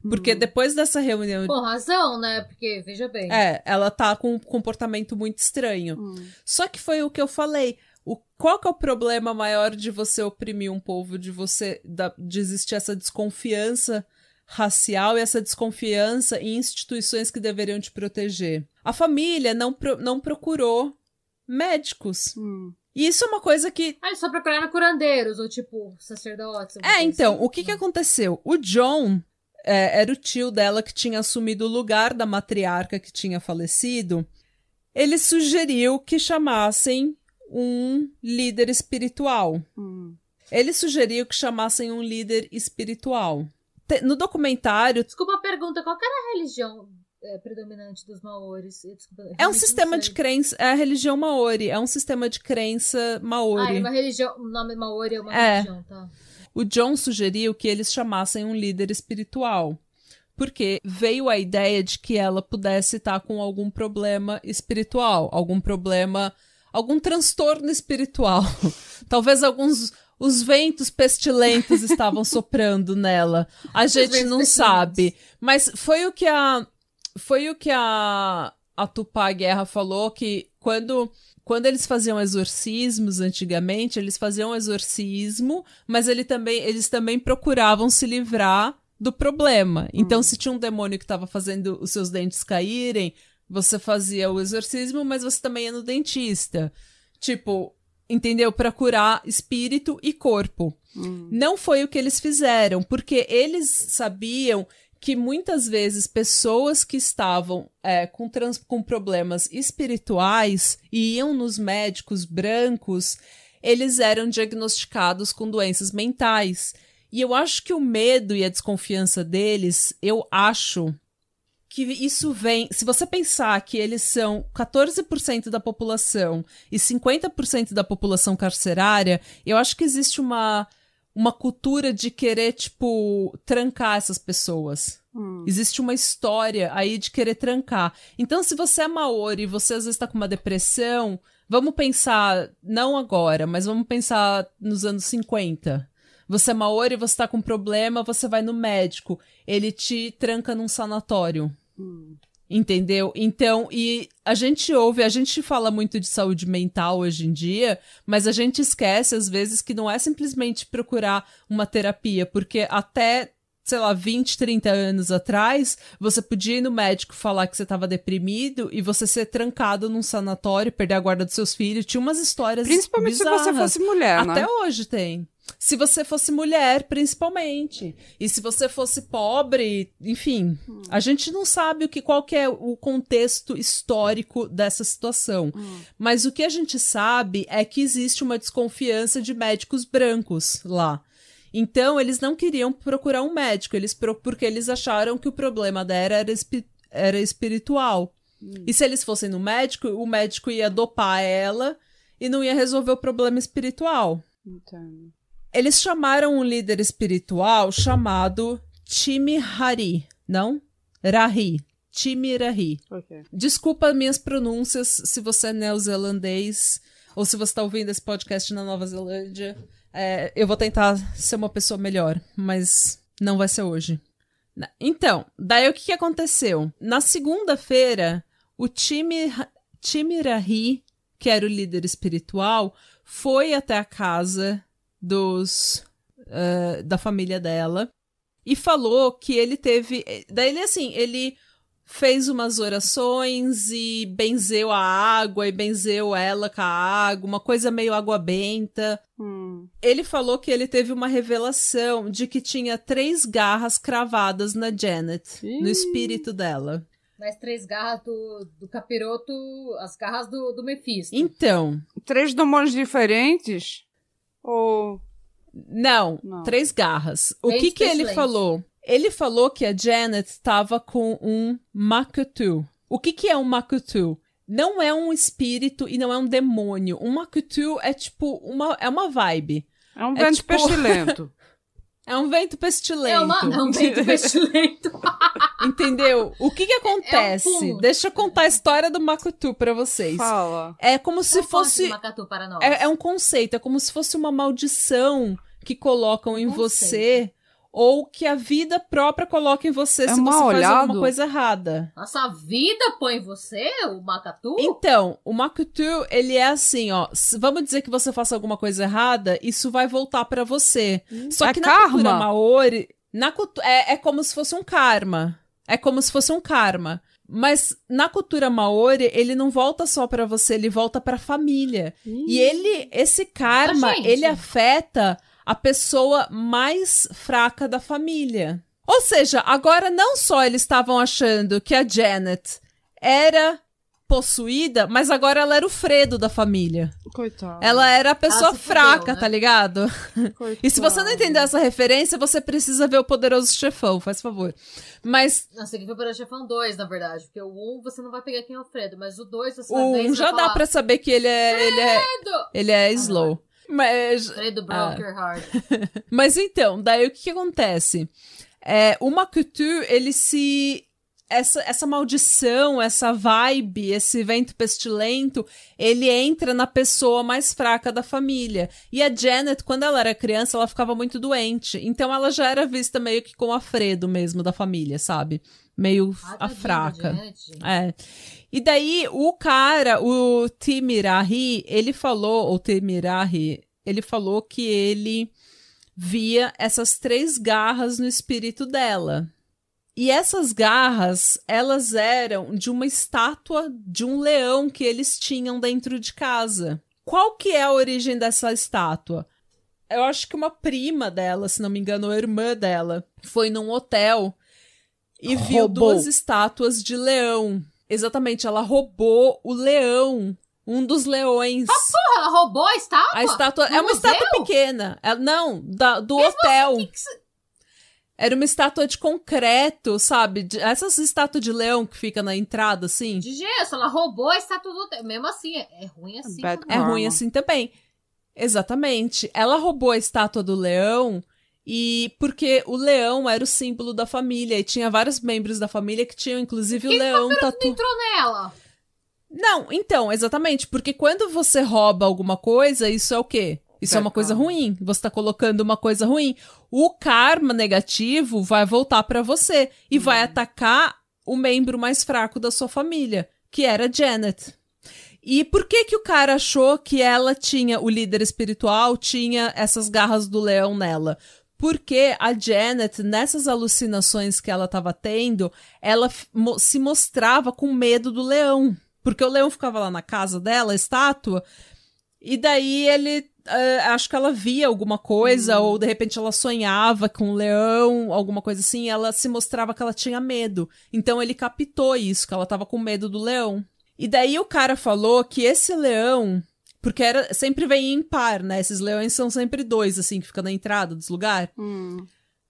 Porque depois dessa reunião. Com razão, né? Porque, veja bem. É, ela tá com um comportamento muito estranho. Hum. Só que foi o que eu falei. O, qual que é o problema maior de você oprimir um povo, de você da, de existir essa desconfiança racial e essa desconfiança em instituições que deveriam te proteger? A família não, pro- não procurou médicos. Hum. E isso é uma coisa que Ah, eles só procuraram curandeiros, ou tipo, sacerdotes. É, então, assim. o que que aconteceu? O John é, era o tio dela que tinha assumido o lugar da matriarca que tinha falecido. Ele sugeriu que chamassem um líder espiritual. Hum. Ele sugeriu que chamassem um líder espiritual. Te- No documentário, Desculpa a pergunta, qual era a religião é, predominante dos maores? Desculpa, é um sistema de crença. É a religião Maori. É um sistema de crença Ah, Maori. é uma religião. O nome Maori é uma É. religião, tá? O John sugeriu que eles chamassem um líder espiritual. Porque veio a ideia de que ela pudesse estar com algum problema espiritual, algum problema, algum transtorno espiritual. Talvez alguns os ventos pestilentos estavam soprando nela. A gente não sabe. Mas foi o que a foi o que a a Tupá Guerra falou que quando quando eles faziam exorcismos antigamente, eles faziam exorcismo, mas ele também, eles também procuravam se livrar do problema. Então, hum. se tinha um demônio que estava fazendo os seus dentes caírem, você fazia o exorcismo, mas você também ia no dentista. Tipo, entendeu? Para curar espírito e corpo. Hum. Não foi o que eles fizeram, porque eles sabiam que muitas vezes pessoas que estavam é, com, trans, com problemas espirituais e iam nos médicos brancos, eles eram diagnosticados com doenças mentais. E eu acho que o medo e a desconfiança deles, eu acho que isso vem. Se você pensar que eles são 14% da população e 50% da população carcerária, eu acho que existe uma uma cultura de querer, tipo, trancar essas pessoas. Hum. Existe uma história aí de querer trancar. Então, se você é maori e você às vezes tá com uma depressão, vamos pensar, não agora, mas vamos pensar nos anos 50. Você é maori e você tá com problema, você vai no médico. Ele te tranca num sanatório. Hum. Entendeu? Então, e a gente ouve, a gente fala muito de saúde mental hoje em dia, mas a gente esquece às vezes que não é simplesmente procurar uma terapia, porque até sei lá, 20, 30 anos atrás, você podia ir no médico falar que você estava deprimido e você ser trancado num sanatório, perder a guarda dos seus filhos. Tinha umas histórias Principalmente bizarras. se você fosse mulher, Até né? hoje tem. Se você fosse mulher, principalmente. E se você fosse pobre, enfim. Hum. A gente não sabe o que qual que é o contexto histórico dessa situação. Hum. Mas o que a gente sabe é que existe uma desconfiança de médicos brancos lá. Então, eles não queriam procurar um médico, eles porque eles acharam que o problema dela era, espi era espiritual. Hum. E se eles fossem no médico, o médico ia dopar ela e não ia resolver o problema espiritual. Entendo. Eles chamaram um líder espiritual chamado Timihari, não? Rahi. Timirahi. Okay. Desculpa minhas pronúncias se você é neozelandês ou se você está ouvindo esse podcast na Nova Zelândia. É, eu vou tentar ser uma pessoa melhor, mas não vai ser hoje. Então, daí o que, que aconteceu? Na segunda-feira, o time Timirahi, que era o líder espiritual, foi até a casa dos uh, da família dela e falou que ele teve. Daí ele assim, ele fez umas orações e benzeu a água e benzeu ela com a água, uma coisa meio água benta. Hum. Ele falou que ele teve uma revelação de que tinha três garras cravadas na Janet, Ih. no espírito dela. Mas três garras do, do capiroto, as garras do, do Mephisto. Então. Três demônios diferentes? Ou. Não, Não. três garras. O que, que ele falou? Ele falou que a Janet estava com um Makutu. O que, que é um Makutu? Não é um espírito e não é um demônio. Um Makutu é tipo uma, é uma vibe. É um vento é, tipo... pestilento. é um vento pestilento. É, uma, é um vento pestilento. Entendeu? O que que acontece? É um Deixa eu contar a história do Makutu para vocês. Fala. É como se fosse. para nós. É, é, um conceito, é como se fosse uma maldição que colocam em conceito. você ou que a vida própria coloca em você é se você olhado. faz alguma coisa errada. Nossa, a vida põe em você, o Makatu? Então, o Makatu, ele é assim, ó, vamos dizer que você faça alguma coisa errada, isso vai voltar para você. Hum, Só é que na karma. cultura Maori, na cultu é, é como se fosse um karma. É como se fosse um karma. Mas na cultura maori, ele não volta só para você, ele volta para a família. Hum. E ele, esse karma, ele afeta a pessoa mais fraca da família. Ou seja, agora não só eles estavam achando que a Janet era possuída, mas agora ela era o Fredo da família. Coitada. Ela era a pessoa fraca, fudeu, né? tá ligado? Coitada. E se você não entender essa referência, você precisa ver o Poderoso Chefão, faz favor. Mas. Não, você tem que ver o Poderoso Chefão 2, na verdade. Porque o 1 você não vai pegar quem é o Fredo, mas o 2 você vai ver. O 1 já dá falar, pra saber que ele é. Ele é, ele é slow. Mas, Fredo Broker Hard. mas então, daí o que, que acontece? É, o Makutu, ele se. Essa, essa maldição, essa vibe, esse vento pestilento, ele entra na pessoa mais fraca da família. E a Janet, quando ela era criança, ela ficava muito doente. Então ela já era vista meio que como a Fredo mesmo da família, sabe? Meio Ah, a fraca. Janet. É. E daí o cara, o Timirahi, ele falou, ou Timirahi, ele falou que ele via essas três garras no espírito dela. E essas garras, elas eram de uma estátua de um leão que eles tinham dentro de casa. Qual que é a origem dessa estátua? Eu acho que uma prima dela, se não me engano, a irmã dela, foi num hotel e viu Roubou. duas estátuas de leão. Exatamente, ela roubou o leão, um dos leões. Porra, ela roubou a estátua? A estátua No é uma museu? estátua pequena. É- não, da- do hotel. Que que Era uma estátua de concreto, sabe? De- essas estátuas de leão que fica na entrada, assim. De gesso, ela roubou a estátua do hotel. Mesmo assim, é, é ruim assim. É ruim assim também. Exatamente. Ela roubou a estátua do leão e porque o leão era o símbolo da família e tinha vários membros da família que tinham inclusive o Quem leão Não tatu. entrou nela. Não, então, exatamente, porque quando você rouba alguma coisa, isso é o quê? Isso é uma coisa ruim. Você tá colocando uma coisa ruim. O karma negativo vai voltar pra você e vai atacar o membro mais fraco da sua família, que era Janet. E por que que o cara achou que ela tinha, o líder espiritual, tinha essas garras do leão nela? Porque a Janet, nessas alucinações que ela estava tendo, ela se mostrava com medo do leão. Porque o leão ficava lá na casa dela, estátua, e daí ele. eh, acho que ela via alguma coisa, ou de repente ela sonhava com o leão, alguma coisa assim, e ela se mostrava que ela tinha medo. Então ele captou isso, que ela tava com medo do leão. E daí o cara falou que esse leão. Porque era, sempre vem em par, né? Esses leões são sempre dois, assim, que fica na entrada dos lugares. Hum.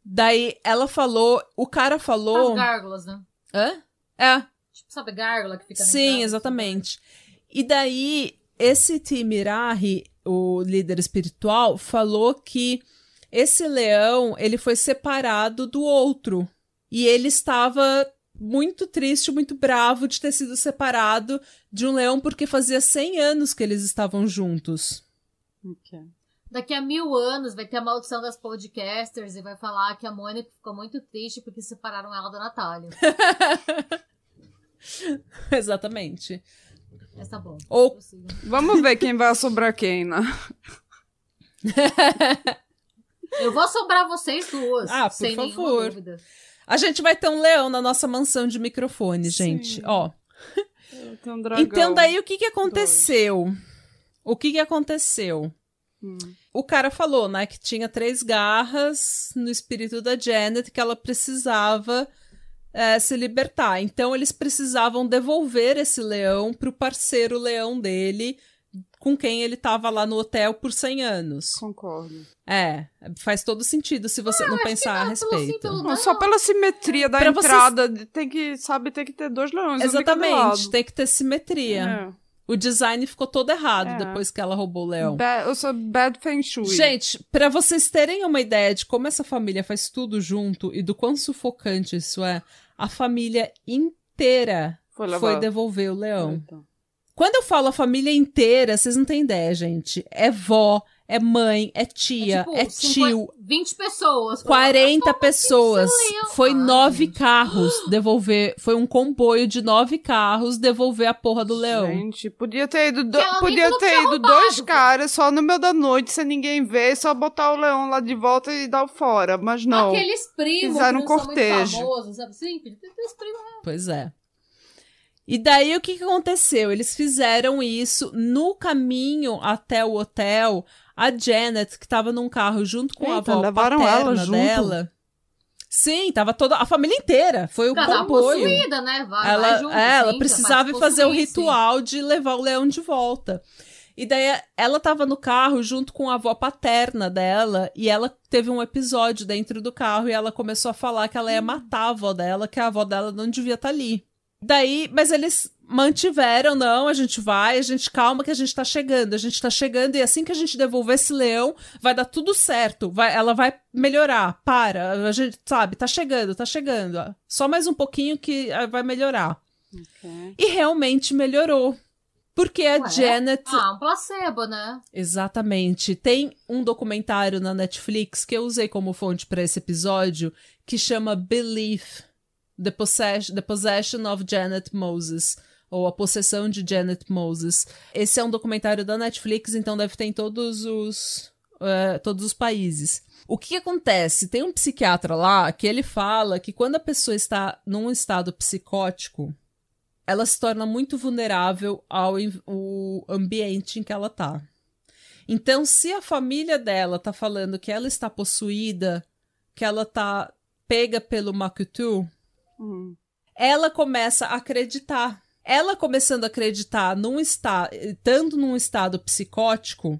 Daí ela falou. O cara falou. As gárgulas, né? Hã? É, Tipo, sabe gárgula que fica na Sim, entrada? exatamente. E daí, esse Timirahi, o líder espiritual, falou que esse leão, ele foi separado do outro. E ele estava muito triste, muito bravo de ter sido separado de um leão porque fazia 100 anos que eles estavam juntos. Ok. Daqui a mil anos vai ter a maldição das podcasters e vai falar que a Mônica ficou muito triste porque separaram ela da Natália. Exatamente. Mas tá bom. Ou-. Vamos ver quem vai sobrar quem, né? Eu vou sobrar vocês duas. Ah, por sem favor. nenhuma dúvida. A gente vai ter um leão na nossa mansão de microfone, gente. Sim. Ó. Um. Então, daí o que que aconteceu? O que que aconteceu? Hum. O cara falou, né, que tinha três garras no espírito da Janet que ela precisava é, se libertar. Então, eles precisavam devolver esse leão pro parceiro leão dele, com quem ele tava lá no hotel por 100 anos. Concordo. É, faz todo sentido se você não pensar a não, sim, respeito. pelo- Não, só pela simetria da Pra entrada, tem que, sabe, tem que ter dois leões. um Exatamente, lado. tem que ter simetria. É. O design ficou todo errado É. depois que ela roubou o leão. Eu sou bad feng shui. Gente, pra vocês terem uma ideia de como essa família faz tudo junto e do quão sufocante isso é, a família inteira foi, foi, devolver o leão. Então. Quando eu falo a família inteira, vocês não têm ideia, gente. É vó, é mãe, é tia, tipo, é 50 tio. 20 pessoas. 40 pessoas. Foi nove carros devolver. Foi um comboio de nove carros devolver a porra do leão. Gente, podia ter ido, do- podia ter ido dois caras só no meio da noite, sem ninguém ver, só botar o leão lá de volta e dar o fora. Mas não. Aqueles primos Fizeram que um cortejo. muito famosos, sabe? Sim, podia ter primos. Pois é. E daí o que, que aconteceu? Eles fizeram isso no caminho até o hotel. A Janet, que tava num carro junto com a Eita, avó levaram paterna ela junto? dela. Sim, tava toda a família inteira. Foi o tava comboio. possuída, né? Vai, vai Ela, junto, é, ela sim, precisava fazer o possuir, sim. ritual de levar o leão de volta. E daí ela tava no carro junto com a avó paterna dela e ela teve um episódio dentro do carro e ela começou a falar que ela ia matar a avó dela, que a avó dela não devia estar ali. Daí, mas eles mantiveram, não, a gente vai, a gente calma que a gente tá chegando, a gente tá chegando e assim que a gente devolver esse leão, vai dar tudo certo, vai, ela vai melhorar, para, a gente, sabe, tá chegando, tá chegando, só mais um pouquinho que ah, vai melhorar. Ok. E realmente melhorou. Porque a Ué? Janet. Ah, um placebo, né? Exatamente. Tem um documentário na Netflix que eu usei como fonte para esse episódio que chama Belief The, The Possession of Janet Moses. Ou A Possessão de Janet Moses. Esse é um documentário da Netflix, então deve ter em todos os, eh, todos os países. O que, que acontece? Tem um psiquiatra lá que ele fala que quando a pessoa está num estado psicótico, ela se torna muito vulnerável ao en- o ambiente em que ela tá. Então, se a família dela tá falando que ela está possuída, que ela tá pega pelo Makutu, Hum. ela começa a acreditar. Ela começando a acreditar num estado, estando num estado psicótico,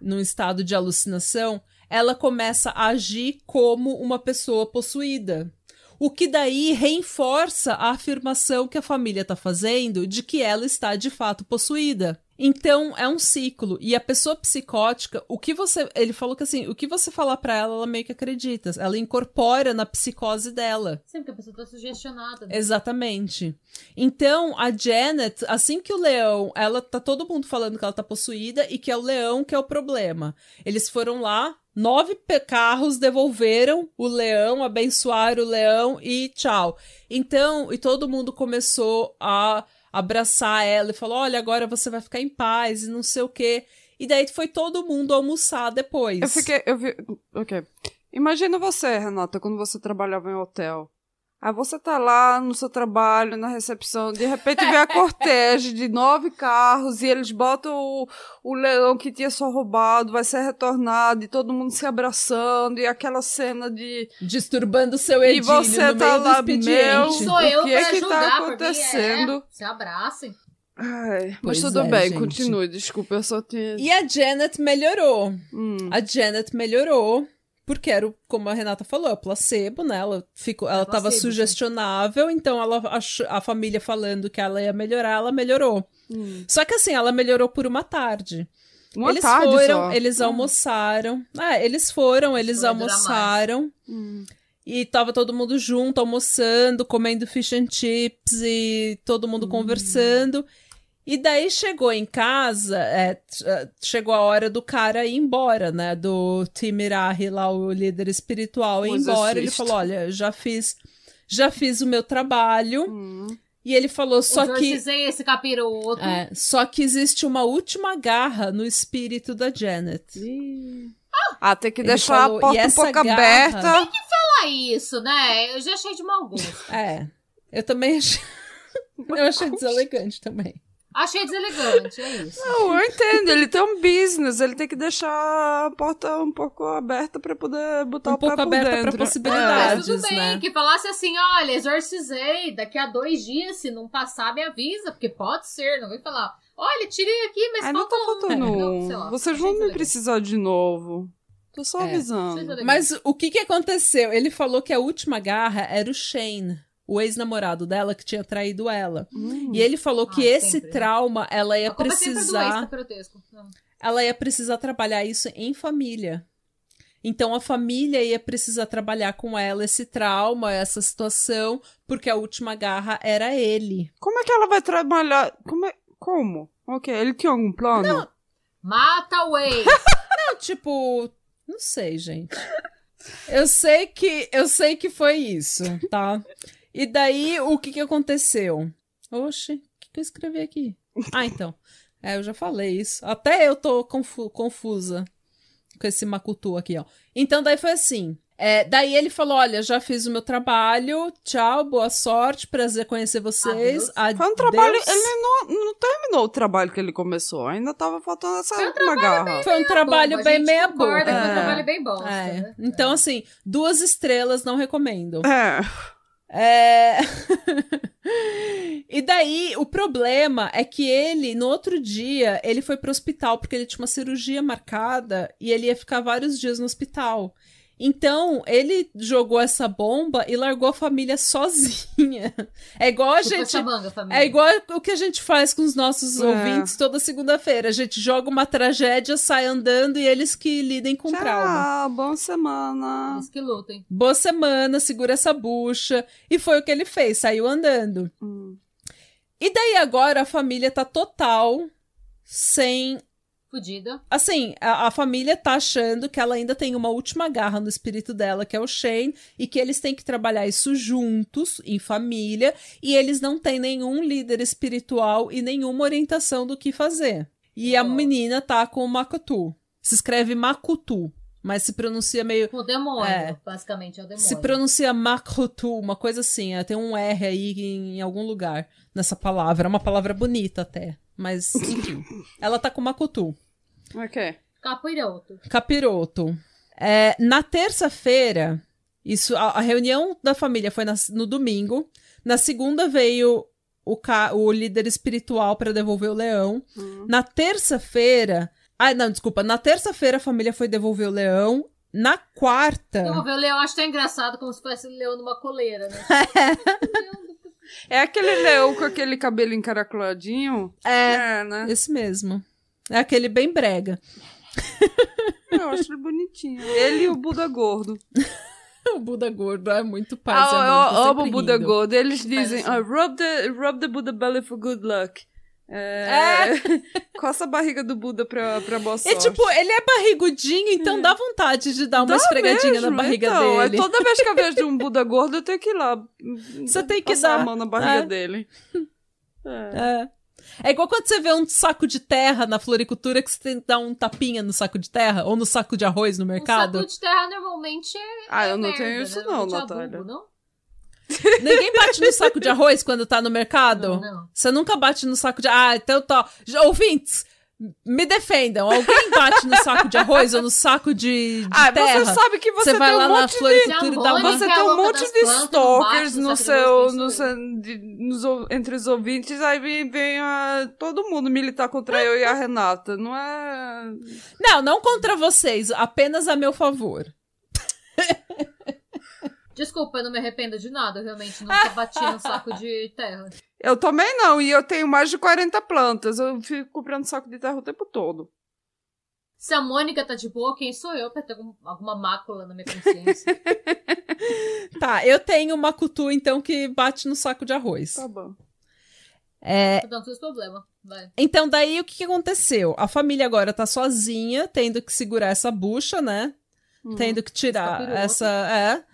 num estado de alucinação, ela começa a agir como uma pessoa possuída. O que daí reforça a afirmação que a família está fazendo de que ela está de fato possuída. Então é um ciclo. E a pessoa psicótica, o que você. Ele falou que assim, o que você falar pra ela, ela meio que acredita. Ela incorpora na psicose dela. Sempre que a pessoa tá sugestionada. né? Exatamente. Então, a Janet, assim que o leão, ela tá todo mundo falando que ela tá possuída e que é o leão que é o problema. Eles foram lá, nove carros devolveram o leão, abençoaram o leão e tchau. Então, e todo mundo começou a abraçar ela e falou: "Olha, agora você vai ficar em paz" e não sei o quê. E daí foi todo mundo almoçar depois. Eu fiquei. Eu vi. Ok. Imagina você, Renata, quando você trabalhava em hotel. Aí você tá lá no seu trabalho, na recepção, de repente vem a cortege de nove carros e eles botam o, o leão que tinha só roubado, vai ser retornado, e todo mundo se abraçando, e aquela cena de. disturbando seu E edílio você no tá meio do lá, meu- Sou O eu que é que tá julgar, acontecendo? Por mim, é, se abracem. Ai, Pois mas tudo é, bem, gente. continue, desculpa, eu só tinha. E a Janet melhorou. Hum. A Janet melhorou. Porque era, o- como a Renata falou, é placebo, né? Ela, ficou, ela tava placebo, sugestionável, então ela ach- a família falando que ela ia melhorar, ela melhorou. Hum. Só que assim, ela melhorou por uma tarde. Uma eles tarde foram, só. eles almoçaram. Ah, eles foram, eles Vai almoçaram. Hum. E tava todo mundo junto, almoçando, comendo fish and chips e todo mundo conversando. E daí chegou em casa, é, é, chegou a hora do cara ir embora, né? Do Timirahi lá, o líder espiritual, ir embora. Ele falou: olha, já fiz, já fiz o meu trabalho. Hum. E ele falou: só que. Exorcizei esse capiroto. É, só que existe uma última garra no espírito da Janet. Ih. Ah, tem que Ele deixar falou, a porta "E um pouco garra?" aberta. Fala isso, né? Eu já achei de mau gosto. É. Eu também achei. Eu achei deselegante também. Achei deselegante, é isso. Não, eu entendo, ele tem um business, ele tem que deixar a porta um pouco aberta pra poder botar Um o pé pouco aberta pra dentro. possibilidades. Mas tudo bem, né? que falasse assim, olha, exorcizei, daqui a dois dias, se não passar, me avisa, porque pode ser, não vem falar, olha, tirei aqui, mas É. Ai, não tá falta um. faltando Não, um. sei lá, Vocês vão me precisar de novo. Tô só É. Avisando. Mas o que que aconteceu? Ele falou que a última garra era o Shane, o ex-namorado dela que tinha traído ela. Hum. E ele falou que Ah, esse sempre, né? trauma ela ia é precisar. Não. ela ia precisar trabalhar isso em família. Então a família ia precisar trabalhar com ela esse trauma, essa situação, porque a última garra era ele. Como é que ela vai trabalhar? Como? É... Como? Ok, ele tinha algum plano? Mata o ex! Não, tipo, não sei, gente. Eu sei que eu sei que foi isso, tá? E daí o que que aconteceu? Oxe, o que, que eu escrevi aqui? Ah, então. É, eu já falei isso. Até eu tô confu- confusa com esse macutu aqui, ó. Então daí foi assim. é, daí ele falou: Olha, já fiz o meu trabalho, tchau, boa sorte, prazer conhecer vocês. Foi um trabalho. Adeus." Ele não, não terminou o trabalho que ele começou. Ainda tava faltando essa Foi um garra. Foi um trabalho Bom, a bem gente meia concorda boca. que foi um É. trabalho bem bosta, É. né? Então, assim, duas estrelas não recomendo. É. É... e daí, o problema é que ele, no outro dia, ele foi pro hospital porque ele tinha uma cirurgia marcada e ele ia ficar vários dias no hospital. Então, ele jogou essa bomba e largou a família sozinha. É igual a gente. essa manga. É igual o que a gente faz com os nossos É. ouvintes toda segunda-feira. A gente joga uma tragédia, sai andando e eles que lidem com trauma. Tchau, boa semana. Eles que lutem. Boa semana, segura essa bucha. E foi o que ele fez, saiu andando. Hum. E daí agora a família tá total sem. Fudida. Assim, a, a família tá achando que ela ainda tem uma última garra no espírito dela, que é o Shane, e que eles têm que trabalhar isso juntos, em família, e eles não têm nenhum líder espiritual e nenhuma orientação do que fazer. E a Oh. menina tá com o Makutu. Se escreve Makutu, mas se pronuncia meio. O demônio, É. basicamente, é o demônio. Se pronuncia Makutu, uma coisa assim, é, tem um R aí em, em algum lugar nessa palavra. É uma palavra bonita até. Mas, enfim. ela tá com Makutu. Ok. Capiroto. Capiroto. É, na terça-feira, isso, a, a reunião da família foi na- no domingo. Na segunda veio o, ca- o líder espiritual para devolver o leão. Hum. Na terça-feira. Ah, não, desculpa. Na terça-feira a família foi devolver o leão. Na quarta. Eu vou ver o leão, acho tão engraçado, como se fosse o leão numa coleira, né? É aquele leão com aquele cabelo encaracoladinho? É, É, né? esse mesmo. É aquele bem brega. Eu acho ele bonitinho. Ele e o Buda gordo. O Buda gordo é muito paz Ah, eu amo o Buda rindo. gordo. Eles dizem, ah, rub, the, rub the Buddha belly for good luck. É... Coça a barriga do Buda pra, pra boa E sorte. tipo, ele é barrigudinho, então dá vontade de dar uma Dá esfregadinha mesmo, na barriga então, dele. É toda vez que eu vejo um Buda gordo, eu tenho que ir lá. Você tem que dar. a mão na barriga É. dele. É. É. É igual quando você vê um saco de terra na floricultura que você tem que dar um tapinha no saco de terra ou no saco de arroz no Um mercado. saco de terra normalmente é. Ah, eu é não merda, tenho isso né? não, é Natália. não? Ninguém bate no saco de arroz quando tá no mercado? Não, não. Você nunca bate no saco de. Ah, então tá. Ouvintes, me defendam. Alguém bate no saco de arroz ou no saco de, de Ah, terra? você sabe que você, Você vai tem um lá na floricultura e dá Você é a tem um louca monte de stalkers no seu, no seu, de- nos entre os ouvintes, aí vem, vem ah, todo mundo militar contra eu e a Renata. Não é. Não, não contra vocês, apenas a meu favor. Desculpa, eu não me arrependo de nada. Eu realmente nunca bati no saco de terra. Eu também não, e eu tenho mais de 40 plantas. Eu fico comprando saco de terra o tempo todo. Se a Mônica tá de boa, quem sou eu pra ter algum- alguma mácula na minha consciência? Tá, eu tenho uma cutu, então, que bate no saco de arroz. Tá bom. É, todos os problemas. Vai. então, daí o que, que aconteceu? A família agora tá sozinha, tendo que segurar essa bucha, né? Uhum. Tendo que tirar essa. É.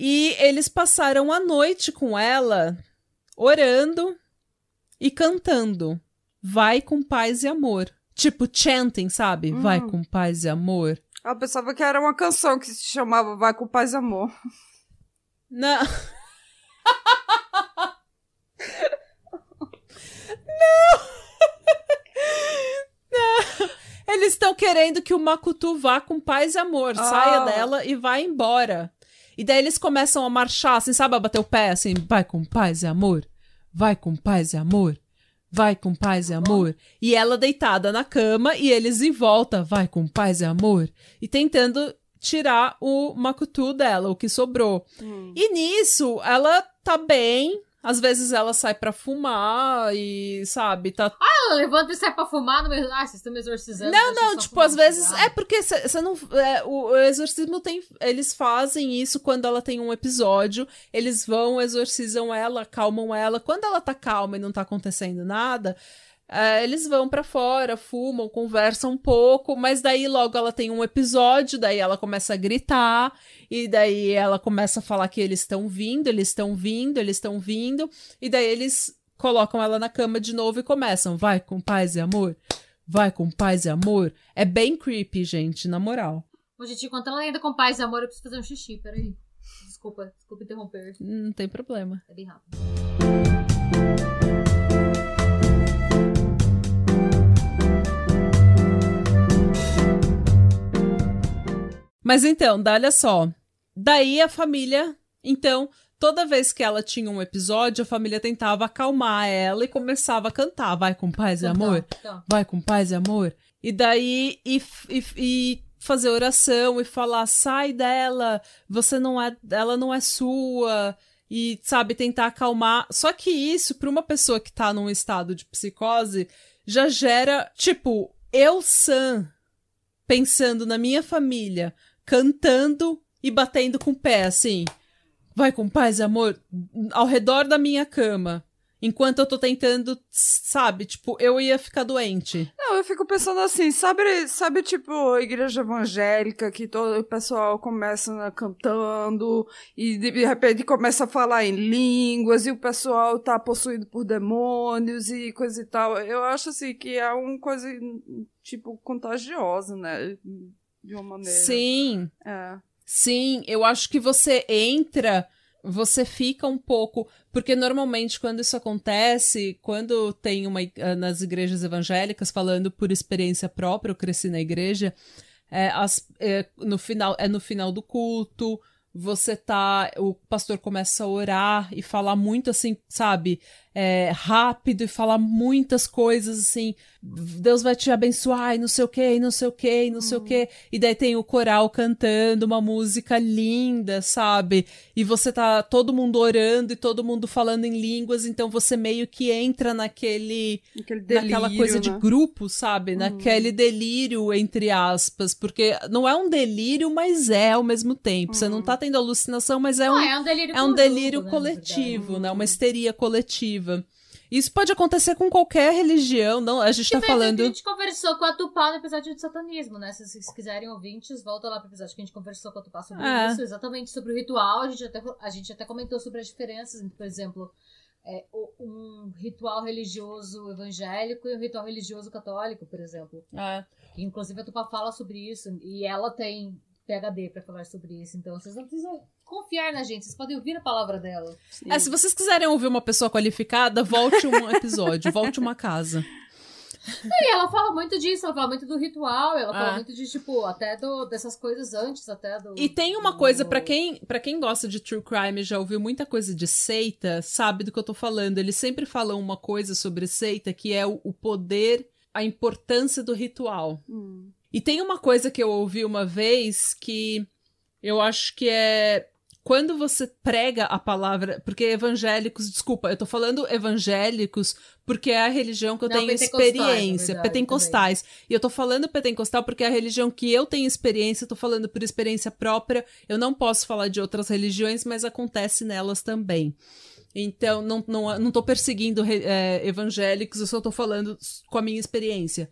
E eles passaram a noite com ela, orando e cantando. Vai com paz e amor. Tipo, chanting, sabe? Hum. Vai com paz e amor. Eu pensava que era uma canção que se chamava Vai com Paz e Amor. Não. Não. Não. Eles estão querendo que o Makutu vá com paz e amor, Ah. saia dela e vá embora. E daí eles começam a marchar, assim, sabe, a bater o pé, assim, vai com paz e amor, vai com paz e amor, vai com paz e amor. E ela deitada na cama e eles em volta, vai com paz e amor. E tentando tirar o Makutu dela, o que sobrou. Hum. E nisso, ela tá bem. Às vezes ela sai pra fumar e, sabe, tá. Ela levanta e sai pra fumar no meio. Ah, vocês estão me exorcizando. Não, não, tipo, às vezes. É porque você não. é, o, o exorcismo tem. Eles fazem isso quando ela tem um episódio. Eles vão, exorcizam ela, acalmam ela. Quando ela tá calma e não tá acontecendo nada. É, eles vão pra fora, fumam, conversam um pouco, mas daí logo ela tem um episódio, daí ela começa a gritar, e daí ela começa a falar que eles estão vindo, eles estão vindo, eles estão vindo, e daí eles colocam ela na cama de novo e começam, vai com paz e amor, vai com paz e amor. É bem creepy, gente, na moral. Ô, gente, enquanto ela ainda com paz e amor, eu preciso fazer um xixi. Peraí. Desculpa, desculpa interromper. Não tem problema. É bem rápido. Mas então, dá, olha só. Daí a família, então, toda vez que ela tinha um episódio, a família tentava acalmar ela e começava a cantar, vai com paz e amor. Vai com paz e amor. E daí, e, e, e fazer oração e falar: sai dela, você não é, ela não é sua. E, sabe, tentar acalmar. Só que isso, para uma pessoa que tá num estado de psicose, já gera, tipo, eu, Sam, pensando na minha família, cantando e batendo com o pé, assim. Vai com paz e amor ao redor da minha cama. Enquanto eu tô tentando, sabe, tipo, eu ia ficar doente. Não, eu fico pensando assim, sabe, sabe tipo, igreja evangélica que todo o pessoal começa cantando e de repente começa a falar em línguas e o pessoal tá possuído por demônios e coisa e tal. Eu acho assim que é uma coisa tipo contagiosa, né? De uma maneira. Sim. É. Sim, eu acho que você entra você fica um pouco. Porque normalmente, quando isso acontece, quando tem uma. Eh, nas igrejas evangélicas, falando por experiência própria, eu cresci na igreja, é, as, é, no final, é no final do culto, você tá. O pastor começa a orar e falar muito assim, sabe? É, rápido e falar muitas coisas assim. Deus vai te abençoar e não sei o que, e não sei o que, e não sei o que. Uhum. E daí tem o coral cantando uma música linda, sabe? E você tá todo mundo orando e todo mundo falando em línguas, então você meio que entra naquele. Delírio, naquela coisa né? de grupo, sabe? Uhum. Naquele delírio, entre aspas. Porque não é um delírio, mas é ao mesmo tempo. Você não tá tendo alucinação, mas é um. Não, é um delírio É um delírio né, coletivo, verdade. né? Uma histeria coletiva. Isso pode acontecer com qualquer religião, não? A gente tá aquilo falando. a gente conversou com a Tupá no episódio de satanismo, né? Se vocês quiserem ouvintes, volta lá pro episódio que a gente conversou com a Tupá sobre É. isso, exatamente sobre o ritual. A gente até, a gente até comentou sobre as diferenças entre, por exemplo, é, um ritual religioso evangélico e um ritual religioso católico, por exemplo. É. Inclusive a Tupá fala sobre isso e ela tem PHD pra falar sobre isso. Então vocês não precisam confiar na gente, vocês podem ouvir a palavra dela. É, se vocês quiserem ouvir uma pessoa qualificada, volte um episódio, volte uma casa. E ela fala muito disso, ela fala muito do ritual, ela fala Ah. muito de, tipo, até do, dessas coisas antes, até do. E tem uma do- coisa, pra quem, pra quem gosta de true crime e já ouviu muita coisa de seita, sabe do que eu tô falando. Eles sempre falam uma coisa sobre seita que é o, o poder, a importância do ritual. Hum. E tem uma coisa que eu ouvi uma vez que eu acho que é quando você prega a palavra, porque evangélicos, desculpa, eu tô falando evangélicos porque é a religião que eu Não, tenho experiência, verdade, pentecostais. E eu tô falando pentecostal porque é a religião que eu tenho experiência, eu tô falando por experiência própria. Eu não posso falar de outras religiões, mas acontece nelas também. Então, não, não, não tô perseguindo é, evangélicos, eu só tô falando com a minha experiência.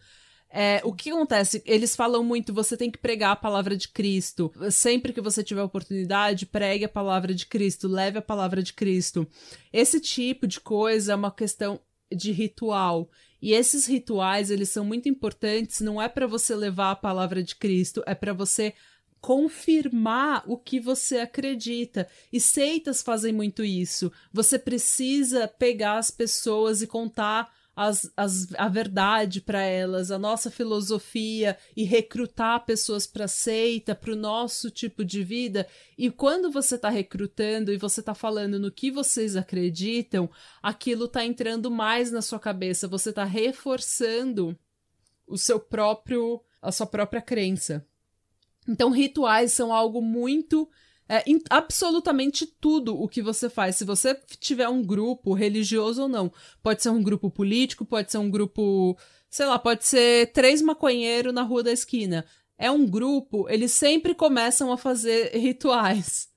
É, o que acontece? Eles falam muito, você tem que pregar a palavra de Cristo. Sempre que você tiver oportunidade, pregue a palavra de Cristo, leve a palavra de Cristo. Esse tipo de coisa é uma questão de ritual. E esses rituais, eles são muito importantes, não é para você levar a palavra de Cristo, é para você confirmar o que você acredita. E seitas fazem muito isso. Você precisa pegar as pessoas e contar as, as, a verdade para elas, a nossa filosofia e recrutar pessoas para seita, para o nosso tipo de vida. E quando você está recrutando e você está falando no que vocês acreditam, aquilo está entrando mais na sua cabeça. Você está reforçando o seu próprio, a sua própria crença. Então, rituais são algo muito. É, em absolutamente tudo o que você faz. Se você tiver um grupo, religioso ou não, pode ser um grupo político, pode ser um grupo. Sei lá, pode ser três maconheiros na rua da esquina. É um grupo, eles sempre começam a fazer rituais.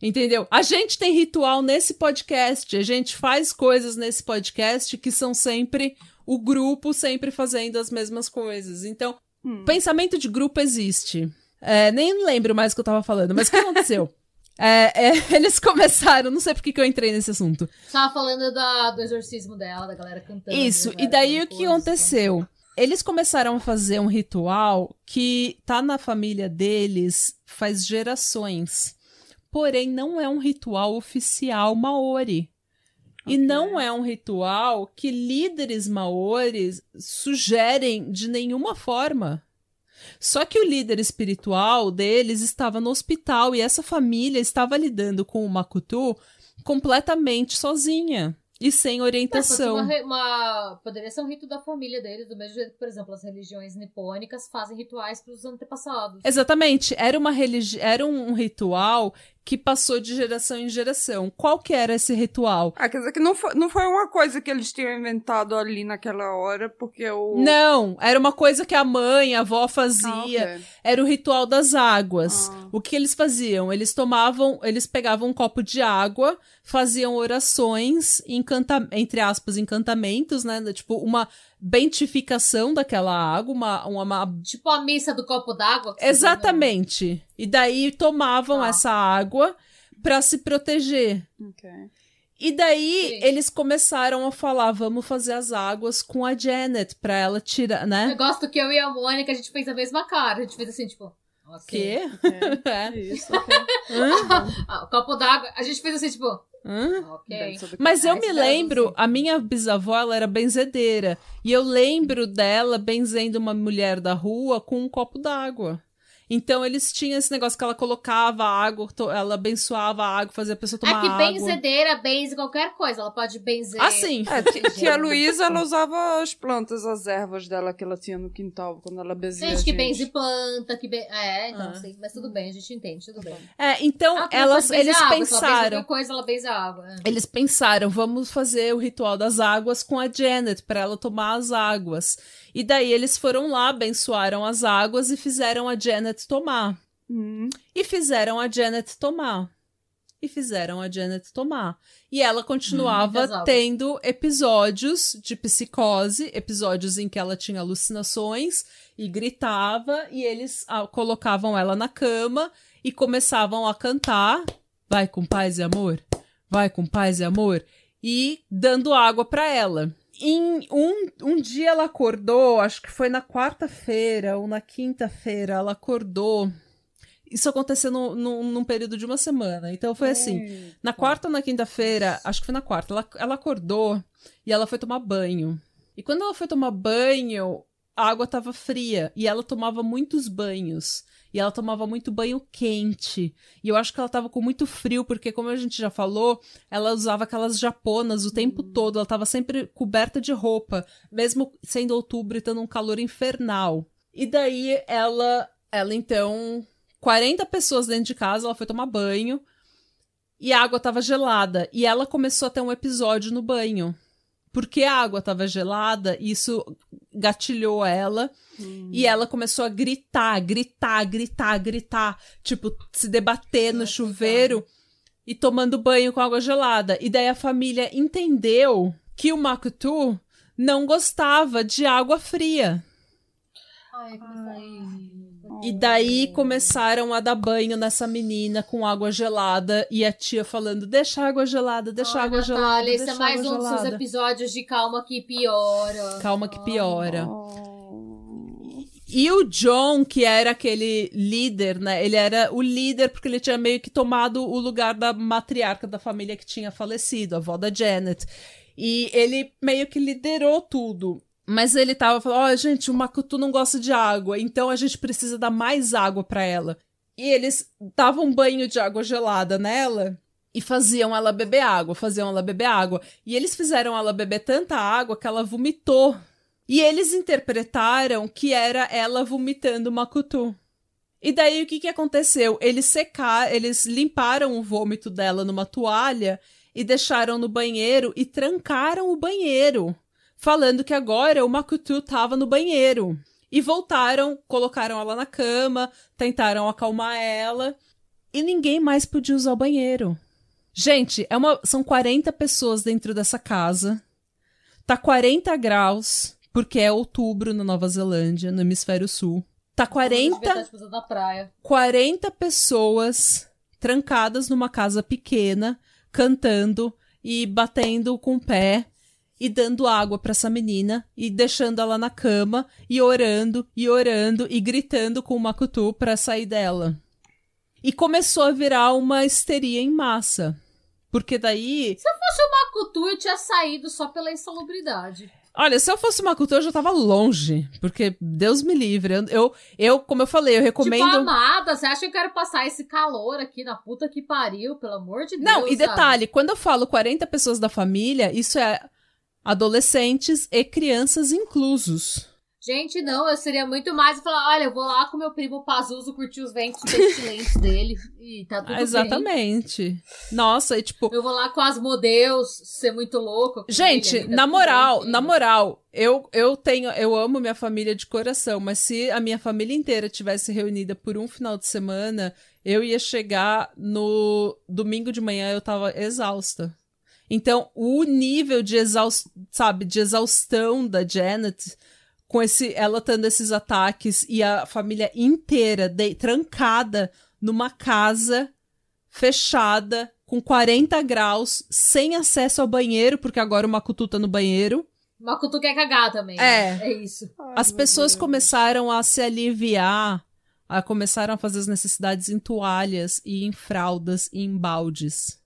Entendeu? A gente tem ritual nesse podcast, a gente faz coisas nesse podcast que são sempre o grupo sempre fazendo as mesmas coisas. Então, Hum. pensamento de grupo existe. É, nem lembro mais o que eu tava falando, mas o que aconteceu? É, é, eles começaram, não sei por que que eu entrei nesse assunto. Tava falando da, do exorcismo dela, da galera cantando. Isso, da e galera daí o que aconteceu? Eles começaram a fazer um ritual que tá na família deles faz gerações. Porém, não é um ritual oficial maori. E Ok. não é um ritual que líderes maores sugerem de nenhuma forma. Só que o líder espiritual deles estava no hospital e essa família estava lidando com o Makutu completamente sozinha. e sem ser orientação. uma, uma- Poderia ser um rito da família deles, do mesmo jeito que, por exemplo, as religiões nipônicas fazem rituais para os antepassados. Exatamente, era uma religi... era um ritual que passou de geração em geração. Qual que era esse ritual? Ah, quer dizer que não foi, não foi uma coisa que eles tinham inventado ali naquela hora, porque o. Não, era uma coisa que a mãe, a avó Ah, fazia. ok. Era o ritual das águas. Ah. O que eles faziam? Eles tomavam, eles pegavam um copo de água, faziam orações, encanta, entre aspas, encantamentos, né? Tipo, uma bentificação daquela água, uma, uma, uma- Tipo a missa do copo d'água. Exatamente. E daí tomavam Tá. essa água pra se proteger. Ok. E daí Sim. eles começaram a falar, vamos fazer as águas com a Janet pra ela tirar, Eu né? gosto que eu e a Mônica, a gente fez a mesma cara. A gente fez assim, tipo... Ok. Quê? ok. É. Isso, ok. Hã? Ah, o copo d'água, a gente fez assim, tipo... Hã? Ok. Deve saber que- Mas eu me lembro, ser. a minha bisavó, ela era benzedeira. E eu lembro dela benzendo uma mulher da rua com um copo d'água. Então eles tinham esse negócio que ela colocava água, ela abençoava a água, fazia a pessoa tomar É que água. benzedeira benze qualquer coisa. Ela pode benzer... Ah, sim. É, ti- tia Luísa, ela usava as plantas, as ervas dela que ela tinha no quintal quando ela bezia. Gente que a gente. benze planta, que ben... É, então, Ah. sim. Mas tudo bem, a gente entende, tudo bem. É, então Ah, elas, eles água, Se ela benze pensaram. qualquer coisa, ela benze a água. é. Eles pensaram, vamos fazer o ritual das águas com a Janet para ela tomar as águas. E daí eles foram lá, abençoaram as águas e fizeram a Janet tomar. Hum. E fizeram a Janet tomar. E fizeram a Janet tomar. E ela continuava águas. tendo episódios de psicose, episódios em que ela tinha alucinações e gritava, e eles ah, colocavam ela na cama e começavam a cantar: Vai com paz e amor, vai com paz e amor, e dando água pra ela. Em um, um dia ela acordou, acho que foi na quarta-feira ou na quinta-feira, ela acordou. Isso aconteceu no, no- num período de uma semana. Então foi assim. Hum. Na quarta ou na quinta-feira, acho que foi na quarta, ela, ela acordou e ela foi tomar banho. E quando ela foi tomar banho, a água tava fria e ela tomava muitos banhos. E ela tomava muito banho quente. E eu acho que ela tava com muito frio, porque, como a gente já falou, ela usava aquelas japonas o tempo todo. Ela tava sempre coberta de roupa, mesmo sendo outubro e tendo um calor infernal. E daí ela, ela então, 40 pessoas dentro de casa, ela foi tomar banho e a água tava gelada. E ela começou a ter um episódio no banho. Porque a água tava gelada, isso gatilhou ela. E ela começou a gritar, gritar, gritar, gritar. Tipo, se debater no chuveiro e tomando banho com água gelada. E daí a família entendeu que o Makutu não gostava de água fria. Ai, como E daí começaram a dar banho nessa menina com água gelada e a tia falando: deixa a água gelada, deixa a água Natália, gelada. esse deixa é a mais um dos seus gelada." episódios de calma que piora. Calma que piora. Oh. E o John, que era aquele líder, né? Ele era o líder porque ele tinha meio que tomado o lugar da matriarca da família que tinha falecido, a avó da Janet. E ele meio que liderou tudo. Mas ele tava falando: ó, gente, o Makutu não gosta de água, então a gente precisa dar mais água pra ela. E eles davam um banho de água gelada nela e faziam ela beber água, faziam ela beber água. E eles fizeram ela beber tanta água que ela vomitou. E eles interpretaram que era ela vomitando Makutu. E daí o que, que aconteceu? Eles secaram, eles limparam o vômito dela numa toalha e deixaram no banheiro e trancaram o banheiro, falando que agora o Makutu tava no banheiro. E voltaram, colocaram ela na cama, tentaram acalmar ela e ninguém mais podia usar o banheiro. Gente, é uma, são 40 pessoas dentro dessa casa. Tá 40 graus, porque é outubro na Nova Zelândia, no hemisfério sul. Tá 40 40 da praia. 40 pessoas trancadas numa casa pequena, cantando e batendo com o pé e dando água pra essa menina e deixando ela na cama e orando e orando e gritando com o Makutu pra sair dela. E começou a virar uma histeria em massa. Porque daí Se eu fosse o Makutu, eu tinha saído só pela insalubridade. Olha, se eu fosse uma cultura, eu já tava longe. Porque Deus me livre. Eu, eu, eu, como eu falei, eu recomendo. Tipo, amada, você acha que eu quero passar esse calor aqui na puta que pariu, pelo amor de Deus? Não, e sabe? detalhe, quando eu falo 40 pessoas da família, isso é adolescentes e crianças inclusos. Gente, não, eu seria muito mais falar, olha, eu vou lá com meu primo Pazuzu curtir os ventos pestilentes dele e tá tudo bem. Exatamente. Nossa, e tipo, Eu vou lá com as modelos, ser muito louco. Gente, ele, tá na tudo moral, bem, na moral, eu, eu tenho, eu amo minha família de coração, mas se a minha família inteira tivesse reunida por um final de semana, eu ia chegar no domingo de manhã, eu tava exausta. Então, o nível de exaustão, sabe, de exaustão da Janet, com esse, ela tendo esses ataques e a família inteira de- trancada numa casa fechada, com 40 graus, sem acesso ao banheiro, porque agora o Makutu tá no banheiro. Makutu quer cagar também. É. né? É isso. As pessoas começaram a se aliviar, a começaram a fazer as necessidades em toalhas e em fraldas e em baldes.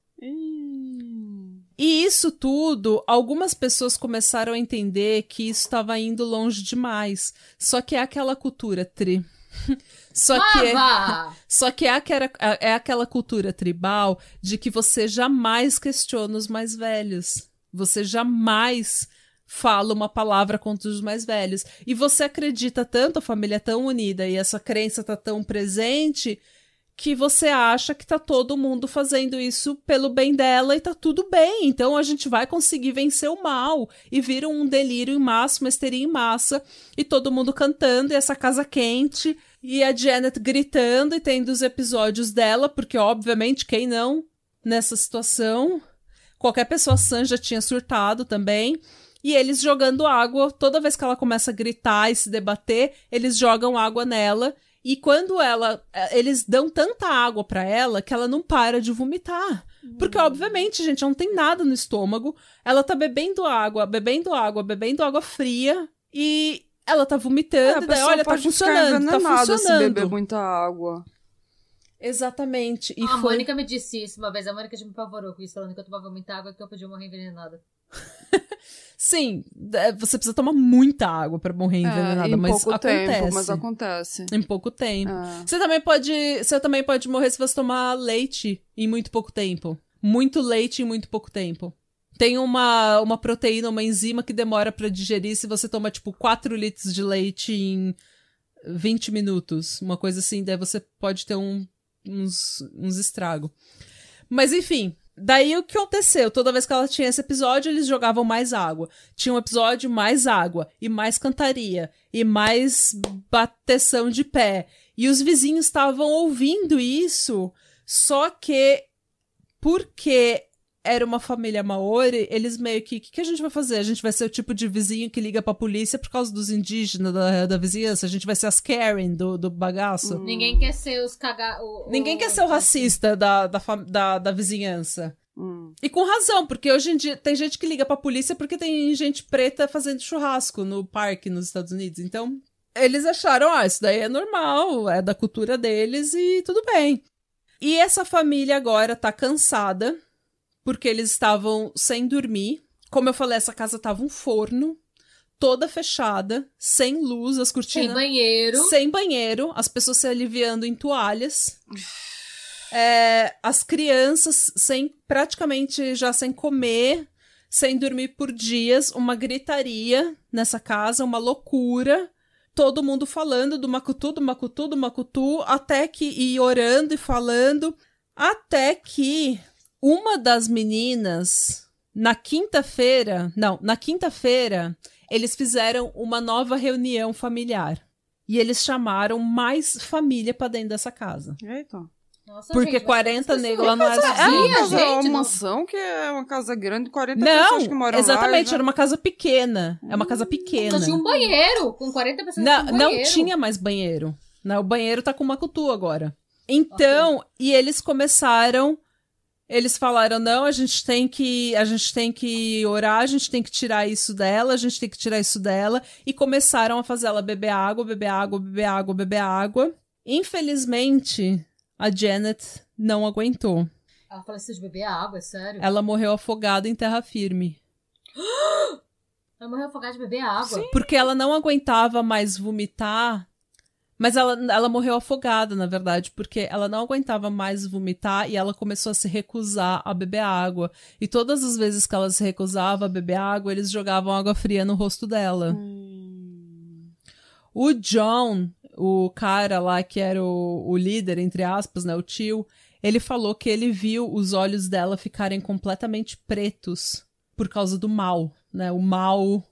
E isso tudo, algumas pessoas começaram a entender que isso estava indo longe demais. Só que é aquela cultura tri. Só que é, Lava! só que é aquela, é aquela cultura tribal de que você jamais questiona os mais velhos. Você jamais fala uma palavra contra os mais velhos. E você acredita tanto, a família é tão unida e essa crença tá tão presente que você acha que tá todo mundo fazendo isso pelo bem dela e tá tudo bem. Então a gente vai conseguir vencer o mal. E vira um delírio em massa, uma histeria em massa, e todo mundo cantando, e essa casa quente, e a Janet gritando e tendo os episódios dela, porque obviamente quem não nessa situação, qualquer pessoa sã já tinha surtado também. E eles jogando água, toda vez que ela começa a gritar e se debater, eles jogam água nela. E quando ela. eh, Eles dão tanta água pra ela que ela não para de vomitar. Porque, obviamente, gente, não tem nada no estômago. Ela tá bebendo água, bebendo água, bebendo água fria. E ela tá É, vomitando. e daí, pessoa olha, tá funcionando, tá se beber funcionando. muita água. Exatamente. E a foi. Mônica me disse isso uma vez. A Mônica já me apavorou com isso, falando que eu tomava muita água e que eu podia morrer envenenada. Sim, é, você precisa tomar muita água pra morrer envenenada, É, mas pouco acontece. tempo, mas acontece. Em pouco tempo. É. Você também pode, você também pode morrer se você tomar leite em muito pouco tempo. Muito leite em muito pouco tempo. Tem uma, uma proteína, uma enzima que demora pra digerir se você toma, tipo, 4 litros de leite em 20 minutos. Uma coisa assim, daí você pode ter um- uns, uns estragos. Mas enfim, daí o que aconteceu? Toda vez que ela tinha esse episódio, eles jogavam mais água. Tinha um episódio, mais água. E mais cantaria. E mais bateção de pé. E os vizinhos estavam ouvindo isso, só que porque era uma família maori, eles meio que, o que, que a gente vai fazer? A gente vai ser o tipo de vizinho que liga pra polícia por causa dos indígenas da, da vizinhança? A gente vai ser as Karen do, do bagaço? Hum. Ninguém quer ser os caga... o- Ninguém o- quer ser o racista da, da, da, da vizinhança. Hum. E com razão, porque hoje em dia tem gente que liga pra polícia porque tem gente preta fazendo churrasco no parque nos Estados Unidos. Então, eles acharam, ah, isso daí é normal, é da cultura deles e tudo bem. E essa família agora tá cansada porque eles estavam sem dormir. Como eu falei, essa casa tava um forno, toda fechada, sem luz, as Sem cortinas banheiro. sem banheiro, as pessoas se aliviando em toalhas. É, as crianças sem praticamente já sem comer, sem dormir por dias, uma gritaria nessa casa, uma loucura. Todo mundo falando do Macutu, do Macutu, do Macutu, até que e orando e falando, até que uma das meninas na quinta-feira, não, na quinta-feira, eles fizeram uma nova reunião familiar. E eles chamaram mais família pra dentro dessa casa. Eita. Nossa, Porque gente, mas 40 quantas negros lá não era É uma casa, gente, uma não- mansão que é uma casa grande, 40 pessoas que Não, moram exatamente, lá. era uma casa pequena. É uma casa pequena. Só tinha um banheiro. Com 40 pessoas Não, tinha um não tinha mais banheiro. Não, o banheiro tá com uma cutu agora. Então, e eles começaram. Eles falaram: não, a gente tem que. A gente tem que orar, a gente tem que tirar isso dela, a gente tem que tirar isso dela. E começaram a fazer ela beber água, beber água, beber água, beber água. Infelizmente, a Janet não aguentou. Ela faleceu de beber água, é sério? Ela morreu afogada em terra firme. Ela morreu afogada de beber água. Porque ela não aguentava mais vomitar. Mas ela, ela morreu afogada, na verdade, porque ela não aguentava mais vomitar e ela começou a se recusar a beber água. E todas as vezes que ela se recusava a beber água, eles jogavam água fria no rosto dela. O John, o cara lá que era o, o líder, entre aspas, né, o tio, ele falou que ele viu os olhos dela ficarem completamente pretos por causa do mal, né? O mal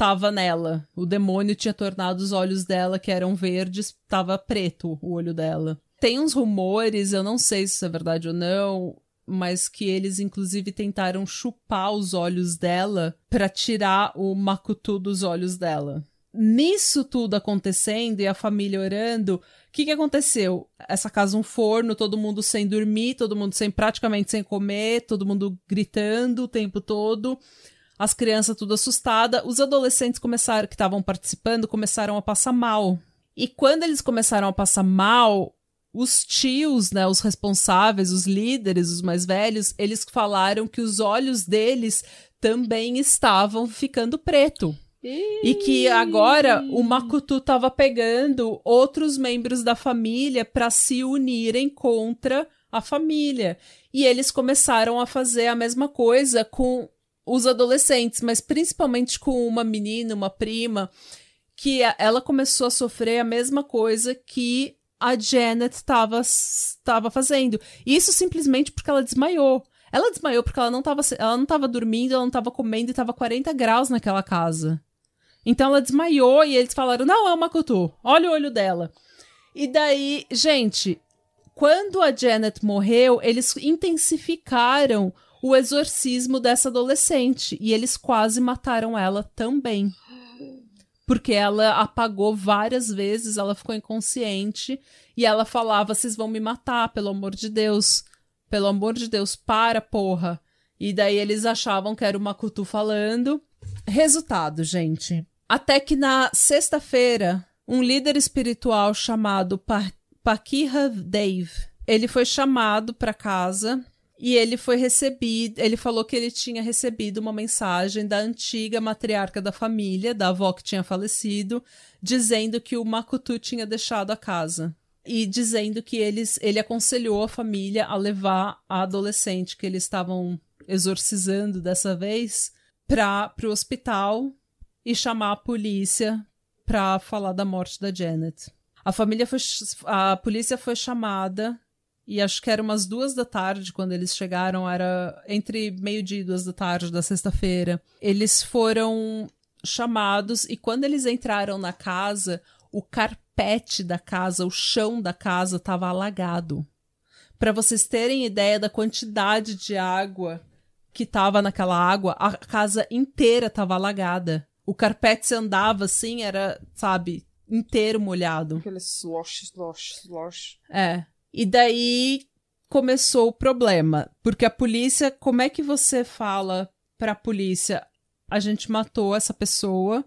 tava nela. O demônio tinha tornado os olhos dela, que eram verdes, tava preto o olho dela. Tem uns rumores, eu não sei se isso é verdade ou não, mas que eles inclusive tentaram chupar os olhos dela para tirar o macutu dos olhos dela. Nisso tudo acontecendo e a família orando, o que, que aconteceu? Essa casa um forno, todo mundo sem dormir, todo mundo sem praticamente sem comer, todo mundo gritando o tempo todo as crianças tudo assustada, os adolescentes começaram que estavam participando começaram a passar mal. E quando eles começaram a passar mal, os tios, né, os responsáveis, os líderes, os mais velhos, eles falaram que os olhos deles também estavam ficando preto. E que agora o Makutu estava pegando outros membros da família para se unirem contra a família. E eles começaram a fazer a mesma coisa com os adolescentes, mas principalmente com uma menina, uma prima, que ela começou a sofrer a mesma coisa que a Janet estava fazendo. Isso simplesmente porque ela desmaiou. Ela desmaiou porque ela não estava ela não dormindo, ela não estava comendo e estava 40 graus naquela casa. Então ela desmaiou e eles falaram: "Não, é uma Makutu. Olha o olho dela". E daí, gente, quando a Janet morreu, eles intensificaram o exorcismo dessa adolescente. E eles quase mataram ela também. Porque ela apagou várias vezes, ela ficou inconsciente e ela falava: vocês vão me matar, pelo amor de Deus. Pelo amor de Deus, para, porra. E daí eles achavam que era o Makutu falando. Resultado, gente. Até que na sexta-feira, um líder espiritual chamado pa Pakira Dave, ele foi chamado para casa e ele foi recebido, ele falou que ele tinha recebido uma mensagem da antiga matriarca da família, da avó que tinha falecido, dizendo que o Makutu tinha deixado a casa. E dizendo que eles, ele aconselhou a família a levar a adolescente que eles estavam exorcizando dessa vez para o hospital e chamar a polícia para falar da morte da Janet. A família foi, a polícia foi chamada e acho que era umas duas da tarde quando eles chegaram, era entre meio-dia e duas da tarde da sexta-feira. Eles foram chamados e quando eles entraram na casa, o carpete da casa, o chão da casa estava alagado. Para vocês terem ideia da quantidade de água que estava naquela água, a casa inteira estava alagada. O carpete se andava assim, era, sabe, inteiro molhado. Aquele slosh, slosh, slosh. É. E daí começou o problema, porque a polícia, como é que você fala para a polícia, a gente matou essa pessoa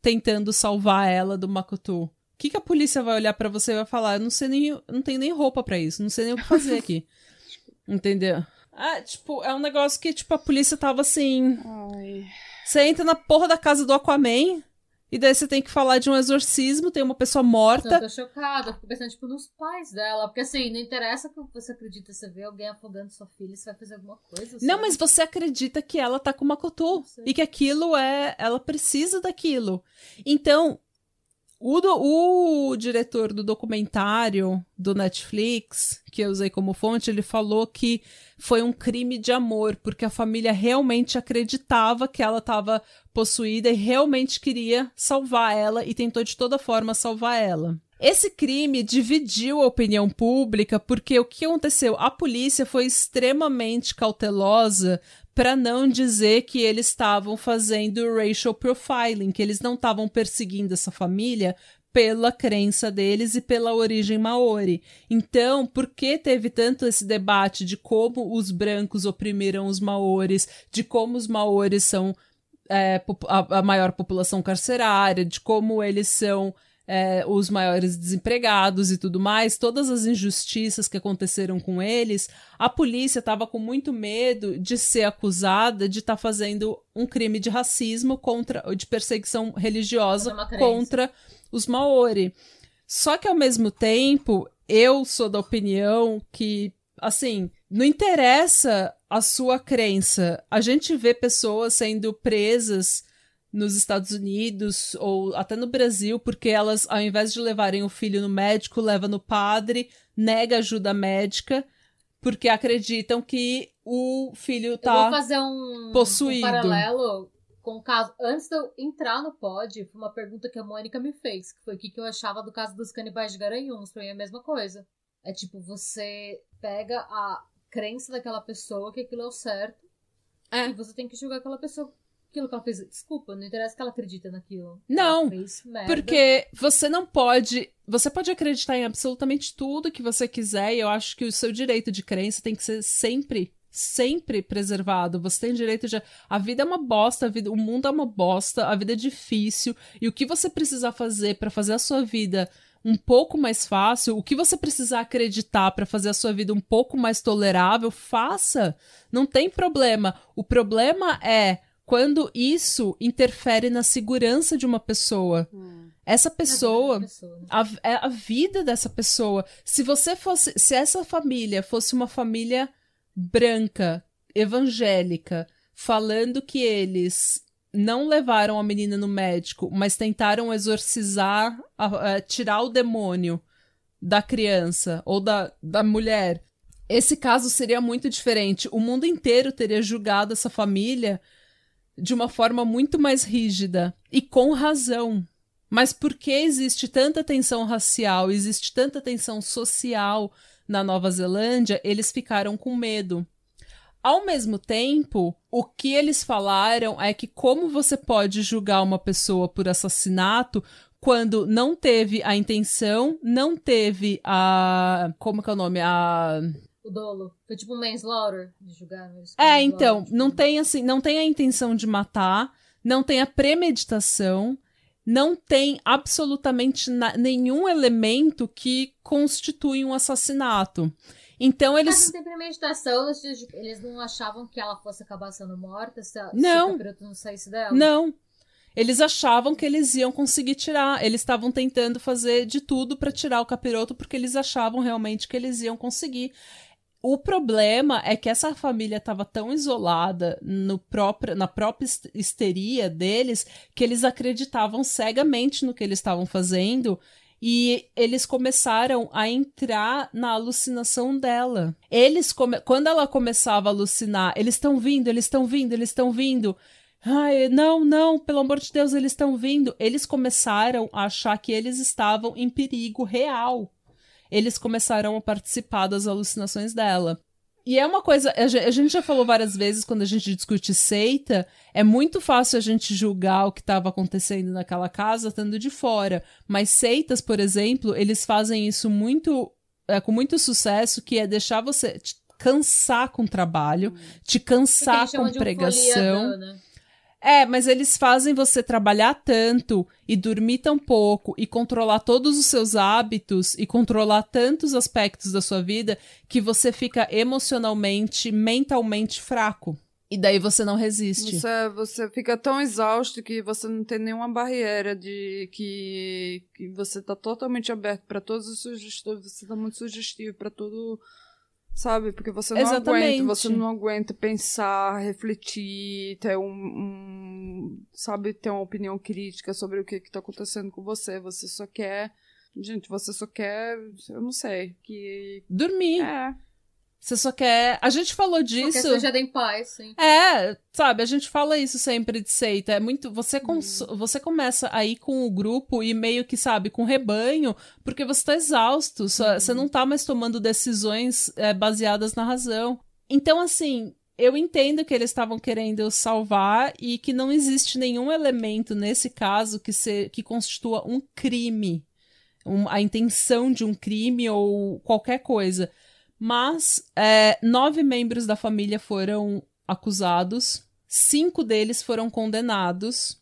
tentando salvar ela do Makutu? O que, que a polícia vai olhar para você e vai falar? Eu não sei nem, não tenho nem roupa para isso, não sei nem o que fazer aqui. Entendeu? Ah, tipo, é um negócio que, tipo, a polícia tava assim. Ai. Você entra na porra da casa do Aquaman, e daí você tem que falar de um exorcismo, tem uma pessoa morta. Eu tô chocada, fico pensando, tipo, nos pais dela. Porque assim, não interessa que você acredita, você vê alguém afogando sua filha, você vai fazer alguma coisa. Não, mas você acredita que ela tá com uma cotô. E que aquilo é. Ela precisa daquilo. Então, o, do, o diretor do documentário do Netflix, que eu usei como fonte, ele falou que foi um crime de amor, porque a família realmente acreditava que ela estava possuída e realmente queria salvar ela e tentou de toda forma salvar ela. Esse crime dividiu a opinião pública porque o que aconteceu? A polícia foi extremamente cautelosa para não dizer que eles estavam fazendo racial profiling, que eles não estavam perseguindo essa família pela crença deles e pela origem maori. Então, por que teve tanto esse debate de como os brancos oprimiram os maores, de como os maores são é, a, a maior população carcerária, de como eles são é, os maiores desempregados e tudo mais, todas as injustiças que aconteceram com eles, a polícia estava com muito medo de ser acusada de estar tá fazendo um crime de racismo contra, de perseguição religiosa contra os Maori. Só que ao mesmo tempo, eu sou da opinião que, assim, não interessa a sua crença. A gente vê pessoas sendo presas nos Estados Unidos ou até no Brasil, porque elas, ao invés de levarem o filho no médico, leva no padre, nega ajuda médica, porque acreditam que o filho tá eu vou fazer um, possuído. Um paralelo com o caso. Antes de eu entrar no pod, foi uma pergunta que a Mônica me fez, que foi o que eu achava do caso dos canibais de Garanhuns. Pra mim é a mesma coisa. É tipo, você pega a crença daquela pessoa que aquilo é o certo. É. E você tem que julgar aquela pessoa aquilo que ela fez. Desculpa, não interessa que ela acredita naquilo. Não, porque você não pode. Você pode acreditar em absolutamente tudo que você quiser, e eu acho que o seu direito de crença tem que ser sempre sempre preservado. Você tem direito de. A vida é uma bosta, a vida... o mundo é uma bosta, a vida é difícil. E o que você precisar fazer para fazer a sua vida um pouco mais fácil, o que você precisar acreditar para fazer a sua vida um pouco mais tolerável, faça. Não tem problema. O problema é quando isso interfere na segurança de uma pessoa. Hum. Essa pessoa, pessoa né? a, é a vida dessa pessoa. Se você fosse, se essa família fosse uma família branca, evangélica, falando que eles não levaram a menina no médico, mas tentaram exorcizar, a, a, tirar o demônio da criança ou da, da mulher. Esse caso seria muito diferente. O mundo inteiro teria julgado essa família de uma forma muito mais rígida e com razão. Mas por que existe tanta tensão racial, existe tanta tensão social na Nova Zelândia, eles ficaram com medo. Ao mesmo tempo, o que eles falaram é que como você pode julgar uma pessoa por assassinato quando não teve a intenção, não teve a. Como que é o nome? A o dolo. Foi tipo um manslaughter de julgar. É, então, tipo... não tem assim, não tem a intenção de matar, não tem a premeditação, não tem absolutamente nenhum elemento que constitui um assassinato. Então eles. Mas não tem premeditação, eles não achavam que ela fosse acabar sendo morta se, não. se não saísse dela? Não. Eles achavam que eles iam conseguir tirar. Eles estavam tentando fazer de tudo para tirar o capiroto porque eles achavam realmente que eles iam conseguir. O problema é que essa família estava tão isolada no próprio, na própria histeria deles que eles acreditavam cegamente no que eles estavam fazendo e eles começaram a entrar na alucinação dela. Eles come... quando ela começava a alucinar, eles estão vindo, eles estão vindo, eles estão vindo. Ai, não, não, pelo amor de Deus, eles estão vindo. Eles começaram a achar que eles estavam em perigo real eles começaram a participar das alucinações dela. E é uma coisa, a gente já falou várias vezes quando a gente discute seita, é muito fácil a gente julgar o que estava acontecendo naquela casa estando de fora. Mas seitas, por exemplo, eles fazem isso muito é, com muito sucesso, que é deixar você te cansar com trabalho, hum. te cansar com pregação. Um né? É, mas eles fazem você trabalhar tanto e dormir tão pouco e controlar todos os seus hábitos e controlar tantos aspectos da sua vida que você fica emocionalmente, mentalmente fraco. E daí você não resiste. Você, você fica tão exausto que você não tem nenhuma barreira de que, que você tá totalmente aberto para todos os sugestões, você tá muito sugestivo para todo Sabe? Porque você não Exatamente. aguenta, você não aguenta pensar, refletir, ter um, um, sabe, ter uma opinião crítica sobre o que que tá acontecendo com você. Você só quer, gente, você só quer, eu não sei, que dormir. É. Você só quer. A gente falou disso. Quer seja em paz, sim. É, sabe, a gente fala isso sempre de seita. É muito. Você, cons... hum. você começa aí com o grupo e meio que, sabe, com o rebanho, porque você tá exausto. Hum. Você não tá mais tomando decisões é, baseadas na razão. Então, assim, eu entendo que eles estavam querendo salvar e que não existe nenhum elemento nesse caso que, se, que constitua um crime. Um, a intenção de um crime ou qualquer coisa. Mas é, nove membros da família foram acusados, cinco deles foram condenados,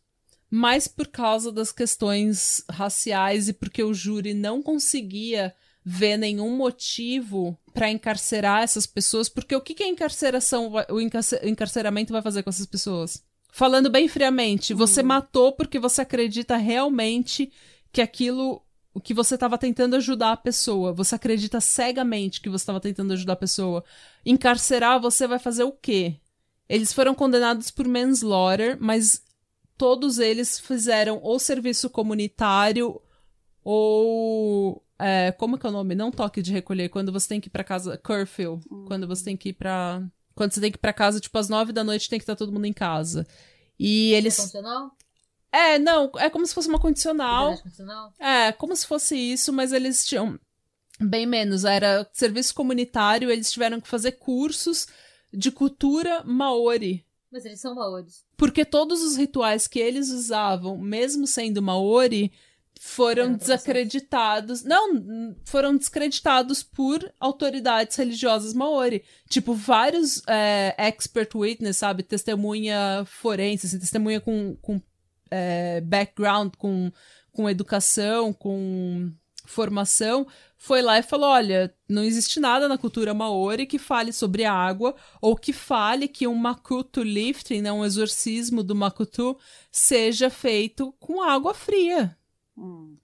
mais por causa das questões raciais e porque o júri não conseguia ver nenhum motivo para encarcerar essas pessoas, porque o que, que a encarceração, o encarceramento vai fazer com essas pessoas? Falando bem friamente, você Hum. matou porque você acredita realmente que aquilo o que você estava tentando ajudar a pessoa, você acredita cegamente que você estava tentando ajudar a pessoa. Encarcerar você vai fazer o quê? Eles foram condenados por manslaughter, mas todos eles fizeram ou serviço comunitário ou é, como que é o nome? Não toque de recolher, quando você tem que ir pra casa, curfew, quando você tem que ir pra... Quando você tem que ir pra casa, tipo, às nove da noite tem que estar todo mundo em casa. E eles... Condicional? É, não, é como se fosse uma condicional. É, como se fosse isso, mas eles tinham bem menos. Era serviço comunitário, eles tiveram que fazer cursos de cultura maori. Mas eles são maores. Porque todos os rituais que eles usavam, mesmo sendo maori, foram desacreditados. Não, foram descreditados por autoridades religiosas maori. Tipo, vários é, expert witness, sabe? Testemunha forense, assim, testemunha com, com é, background, com, com educação, com formação, foi lá e falou: olha, não existe nada na cultura maori que fale sobre a água ou que fale que um makuto lifting, né, um exorcismo do makuto, seja feito com água fria. Hum.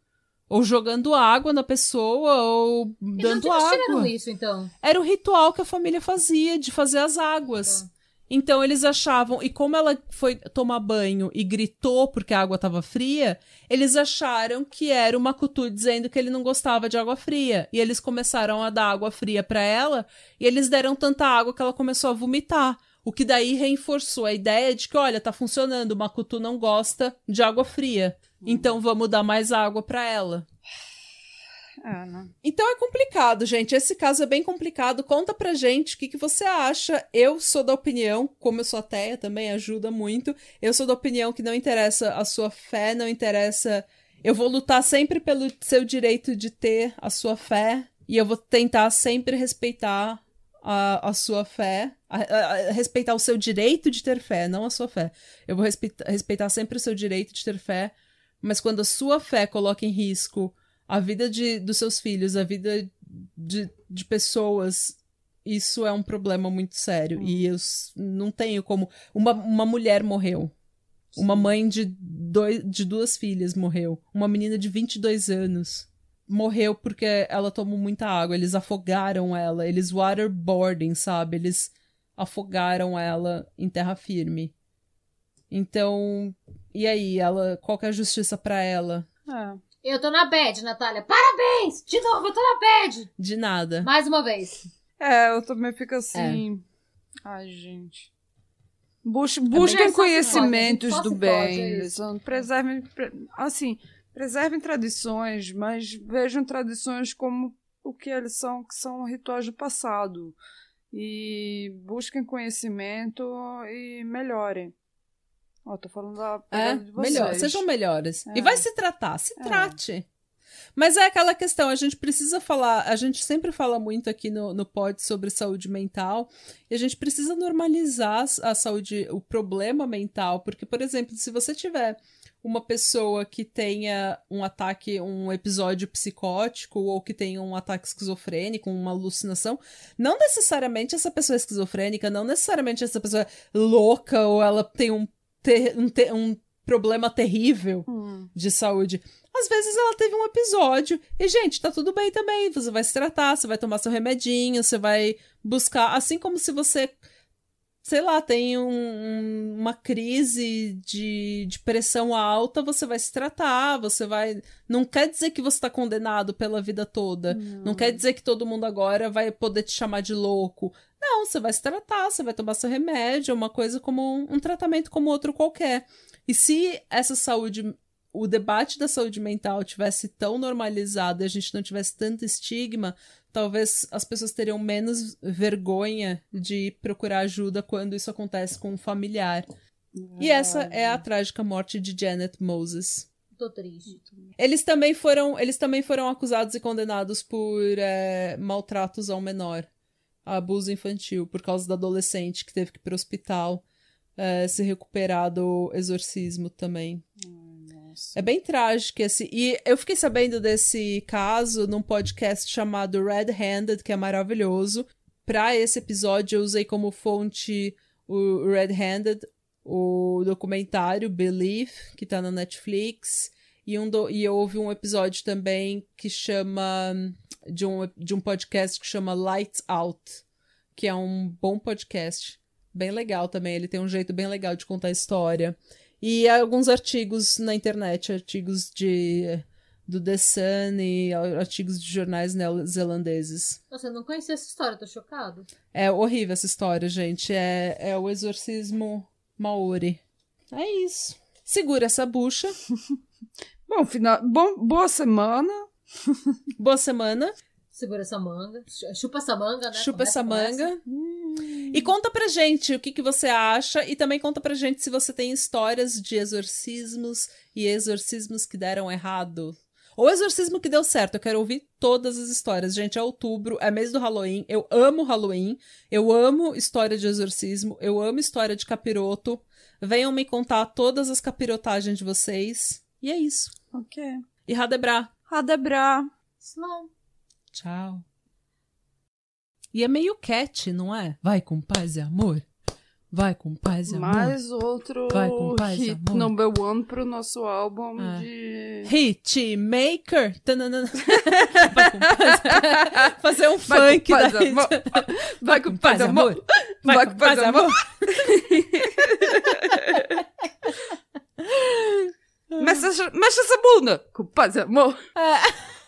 Ou jogando água na pessoa, ou E de dando eles tiraram água. isso, então? Era o ritual que a família fazia de fazer as águas. Tá. Então eles achavam, e como ela foi tomar banho e gritou porque a água estava fria, eles acharam que era o Makutu dizendo que ele não gostava de água fria. E eles começaram a dar água fria para ela, e eles deram tanta água que ela começou a vomitar. O que daí reforçou a ideia de que, olha, tá funcionando, o Makutu não gosta de água fria. Então vamos dar mais água para ela. Então é complicado, gente. Esse caso é bem complicado. Conta pra gente o que, que você acha. Eu sou da opinião, como eu sou ateia, também ajuda muito. Eu sou da opinião que não interessa a sua fé, não interessa. Eu vou lutar sempre pelo seu direito de ter a sua fé. E eu vou tentar sempre respeitar a, a sua fé. a- a- a- respeitar o seu direito de ter fé, não a sua fé. Eu vou respeitar, respeitar sempre o seu direito de ter fé. Mas quando a sua fé coloca em risco a vida de, dos seus filhos, a vida de, de pessoas, isso é um problema muito sério. E eu s- não tenho como. Uma, uma mulher morreu. Uma mãe de, dois, de duas filhas morreu. Uma menina de 22 anos morreu porque ela tomou muita água. Eles afogaram ela. Eles waterboarding, sabe? Eles afogaram ela em terra firme. Então, e aí? Ela, qual que é a justiça pra ela? É. Eu tô na bad, Natália. Parabéns! De novo, eu tô na bad! De nada. Mais uma vez. É, eu também fico assim. Ai, gente. Bus busquem só se conhecimentos do é bem. são- preservem, pre- assim, preservem tradições, mas vejam tradições como o que eles são, que são rituais do passado. E busquem conhecimento e melhorem. Ó, tô falando da É, de vocês. melhor, sejam melhores. É. E vai se tratar, se É. trate. Mas é aquela questão, a gente precisa falar, a gente sempre fala muito aqui no, no pod sobre saúde mental, e a gente precisa normalizar a saúde, o problema mental, porque, por exemplo, se você tiver uma pessoa que tenha um ataque, um episódio psicótico, ou que tenha um ataque esquizofrênico, uma alucinação, não necessariamente essa pessoa é esquizofrênica, não necessariamente essa pessoa é louca, ou ela tem um, ter- um, ter- um problema terrível Hum, de saúde. Às vezes ela teve um episódio e, gente, tá tudo bem também. Você vai se tratar, você vai tomar seu remedinho, você vai buscar. Assim como se você, sei lá, tem um- um- uma crise de, de pressão alta, você vai se tratar, você vai. Não quer dizer que você tá condenado pela vida toda. Não quer dizer que todo mundo agora vai poder te chamar de louco. Não, você vai se tratar, você vai tomar seu remédio, é uma coisa como um, um tratamento como outro qualquer. E se essa saúde, o debate da saúde mental tivesse tão normalizado e a gente não tivesse tanto estigma, talvez as pessoas teriam menos vergonha de procurar ajuda quando isso acontece com um familiar. E essa é a trágica morte de Janet Moses. Tô triste. Eles também foram, eles também foram acusados e condenados por é, maltratos ao menor, abuso infantil, por causa da adolescente que teve que ir pro hospital é, se recuperar do exorcismo também. Nossa. É bem trágico esse. E eu fiquei sabendo desse caso num podcast chamado Red Handed, que é maravilhoso. Pra esse episódio, eu usei como fonte o Red Handed, o documentário Belief, que tá na Netflix. E, um do, e houve um episódio também que chama. De um, de um podcast que chama Lights Out, que é um bom podcast. Bem legal também. Ele tem um jeito bem legal de contar a história. E alguns artigos na internet, artigos de do The Sun e artigos de jornais neozelandeses. Nossa, eu não conhecia essa história, tô chocado. É horrível essa história, gente. É, é o exorcismo Maori. É isso. Segura essa bucha. Bom, final, bom, boa semana. Boa semana. Segura essa manga. Chupa essa manga, né? Chupa Começa essa manga. E conta pra gente o que, que você acha e também conta pra gente se você tem histórias de exorcismos e exorcismos que deram errado. Ou exorcismo que deu certo. Eu quero ouvir todas as histórias. Gente, é outubro, é mês do Halloween. Eu amo Halloween. Eu amo história de exorcismo. Eu amo história de capiroto. Venham me contar todas as capirotagens de vocês. E é isso. Ok. E Radebra. Radebra. Slow. Tchau. E é meio cat, não é? Vai com paz e amor. Vai com paz e amor. Mais outro Vai com paz e hit amor. number one pro nosso álbum É. de... Hitmaker. Tananana. Vai com paz. Fazer um Vai funk com paz, da amor. Vai com paz, amor. Vai com paz, amor. Essa- mexe essa bunda. Paz, amor. É.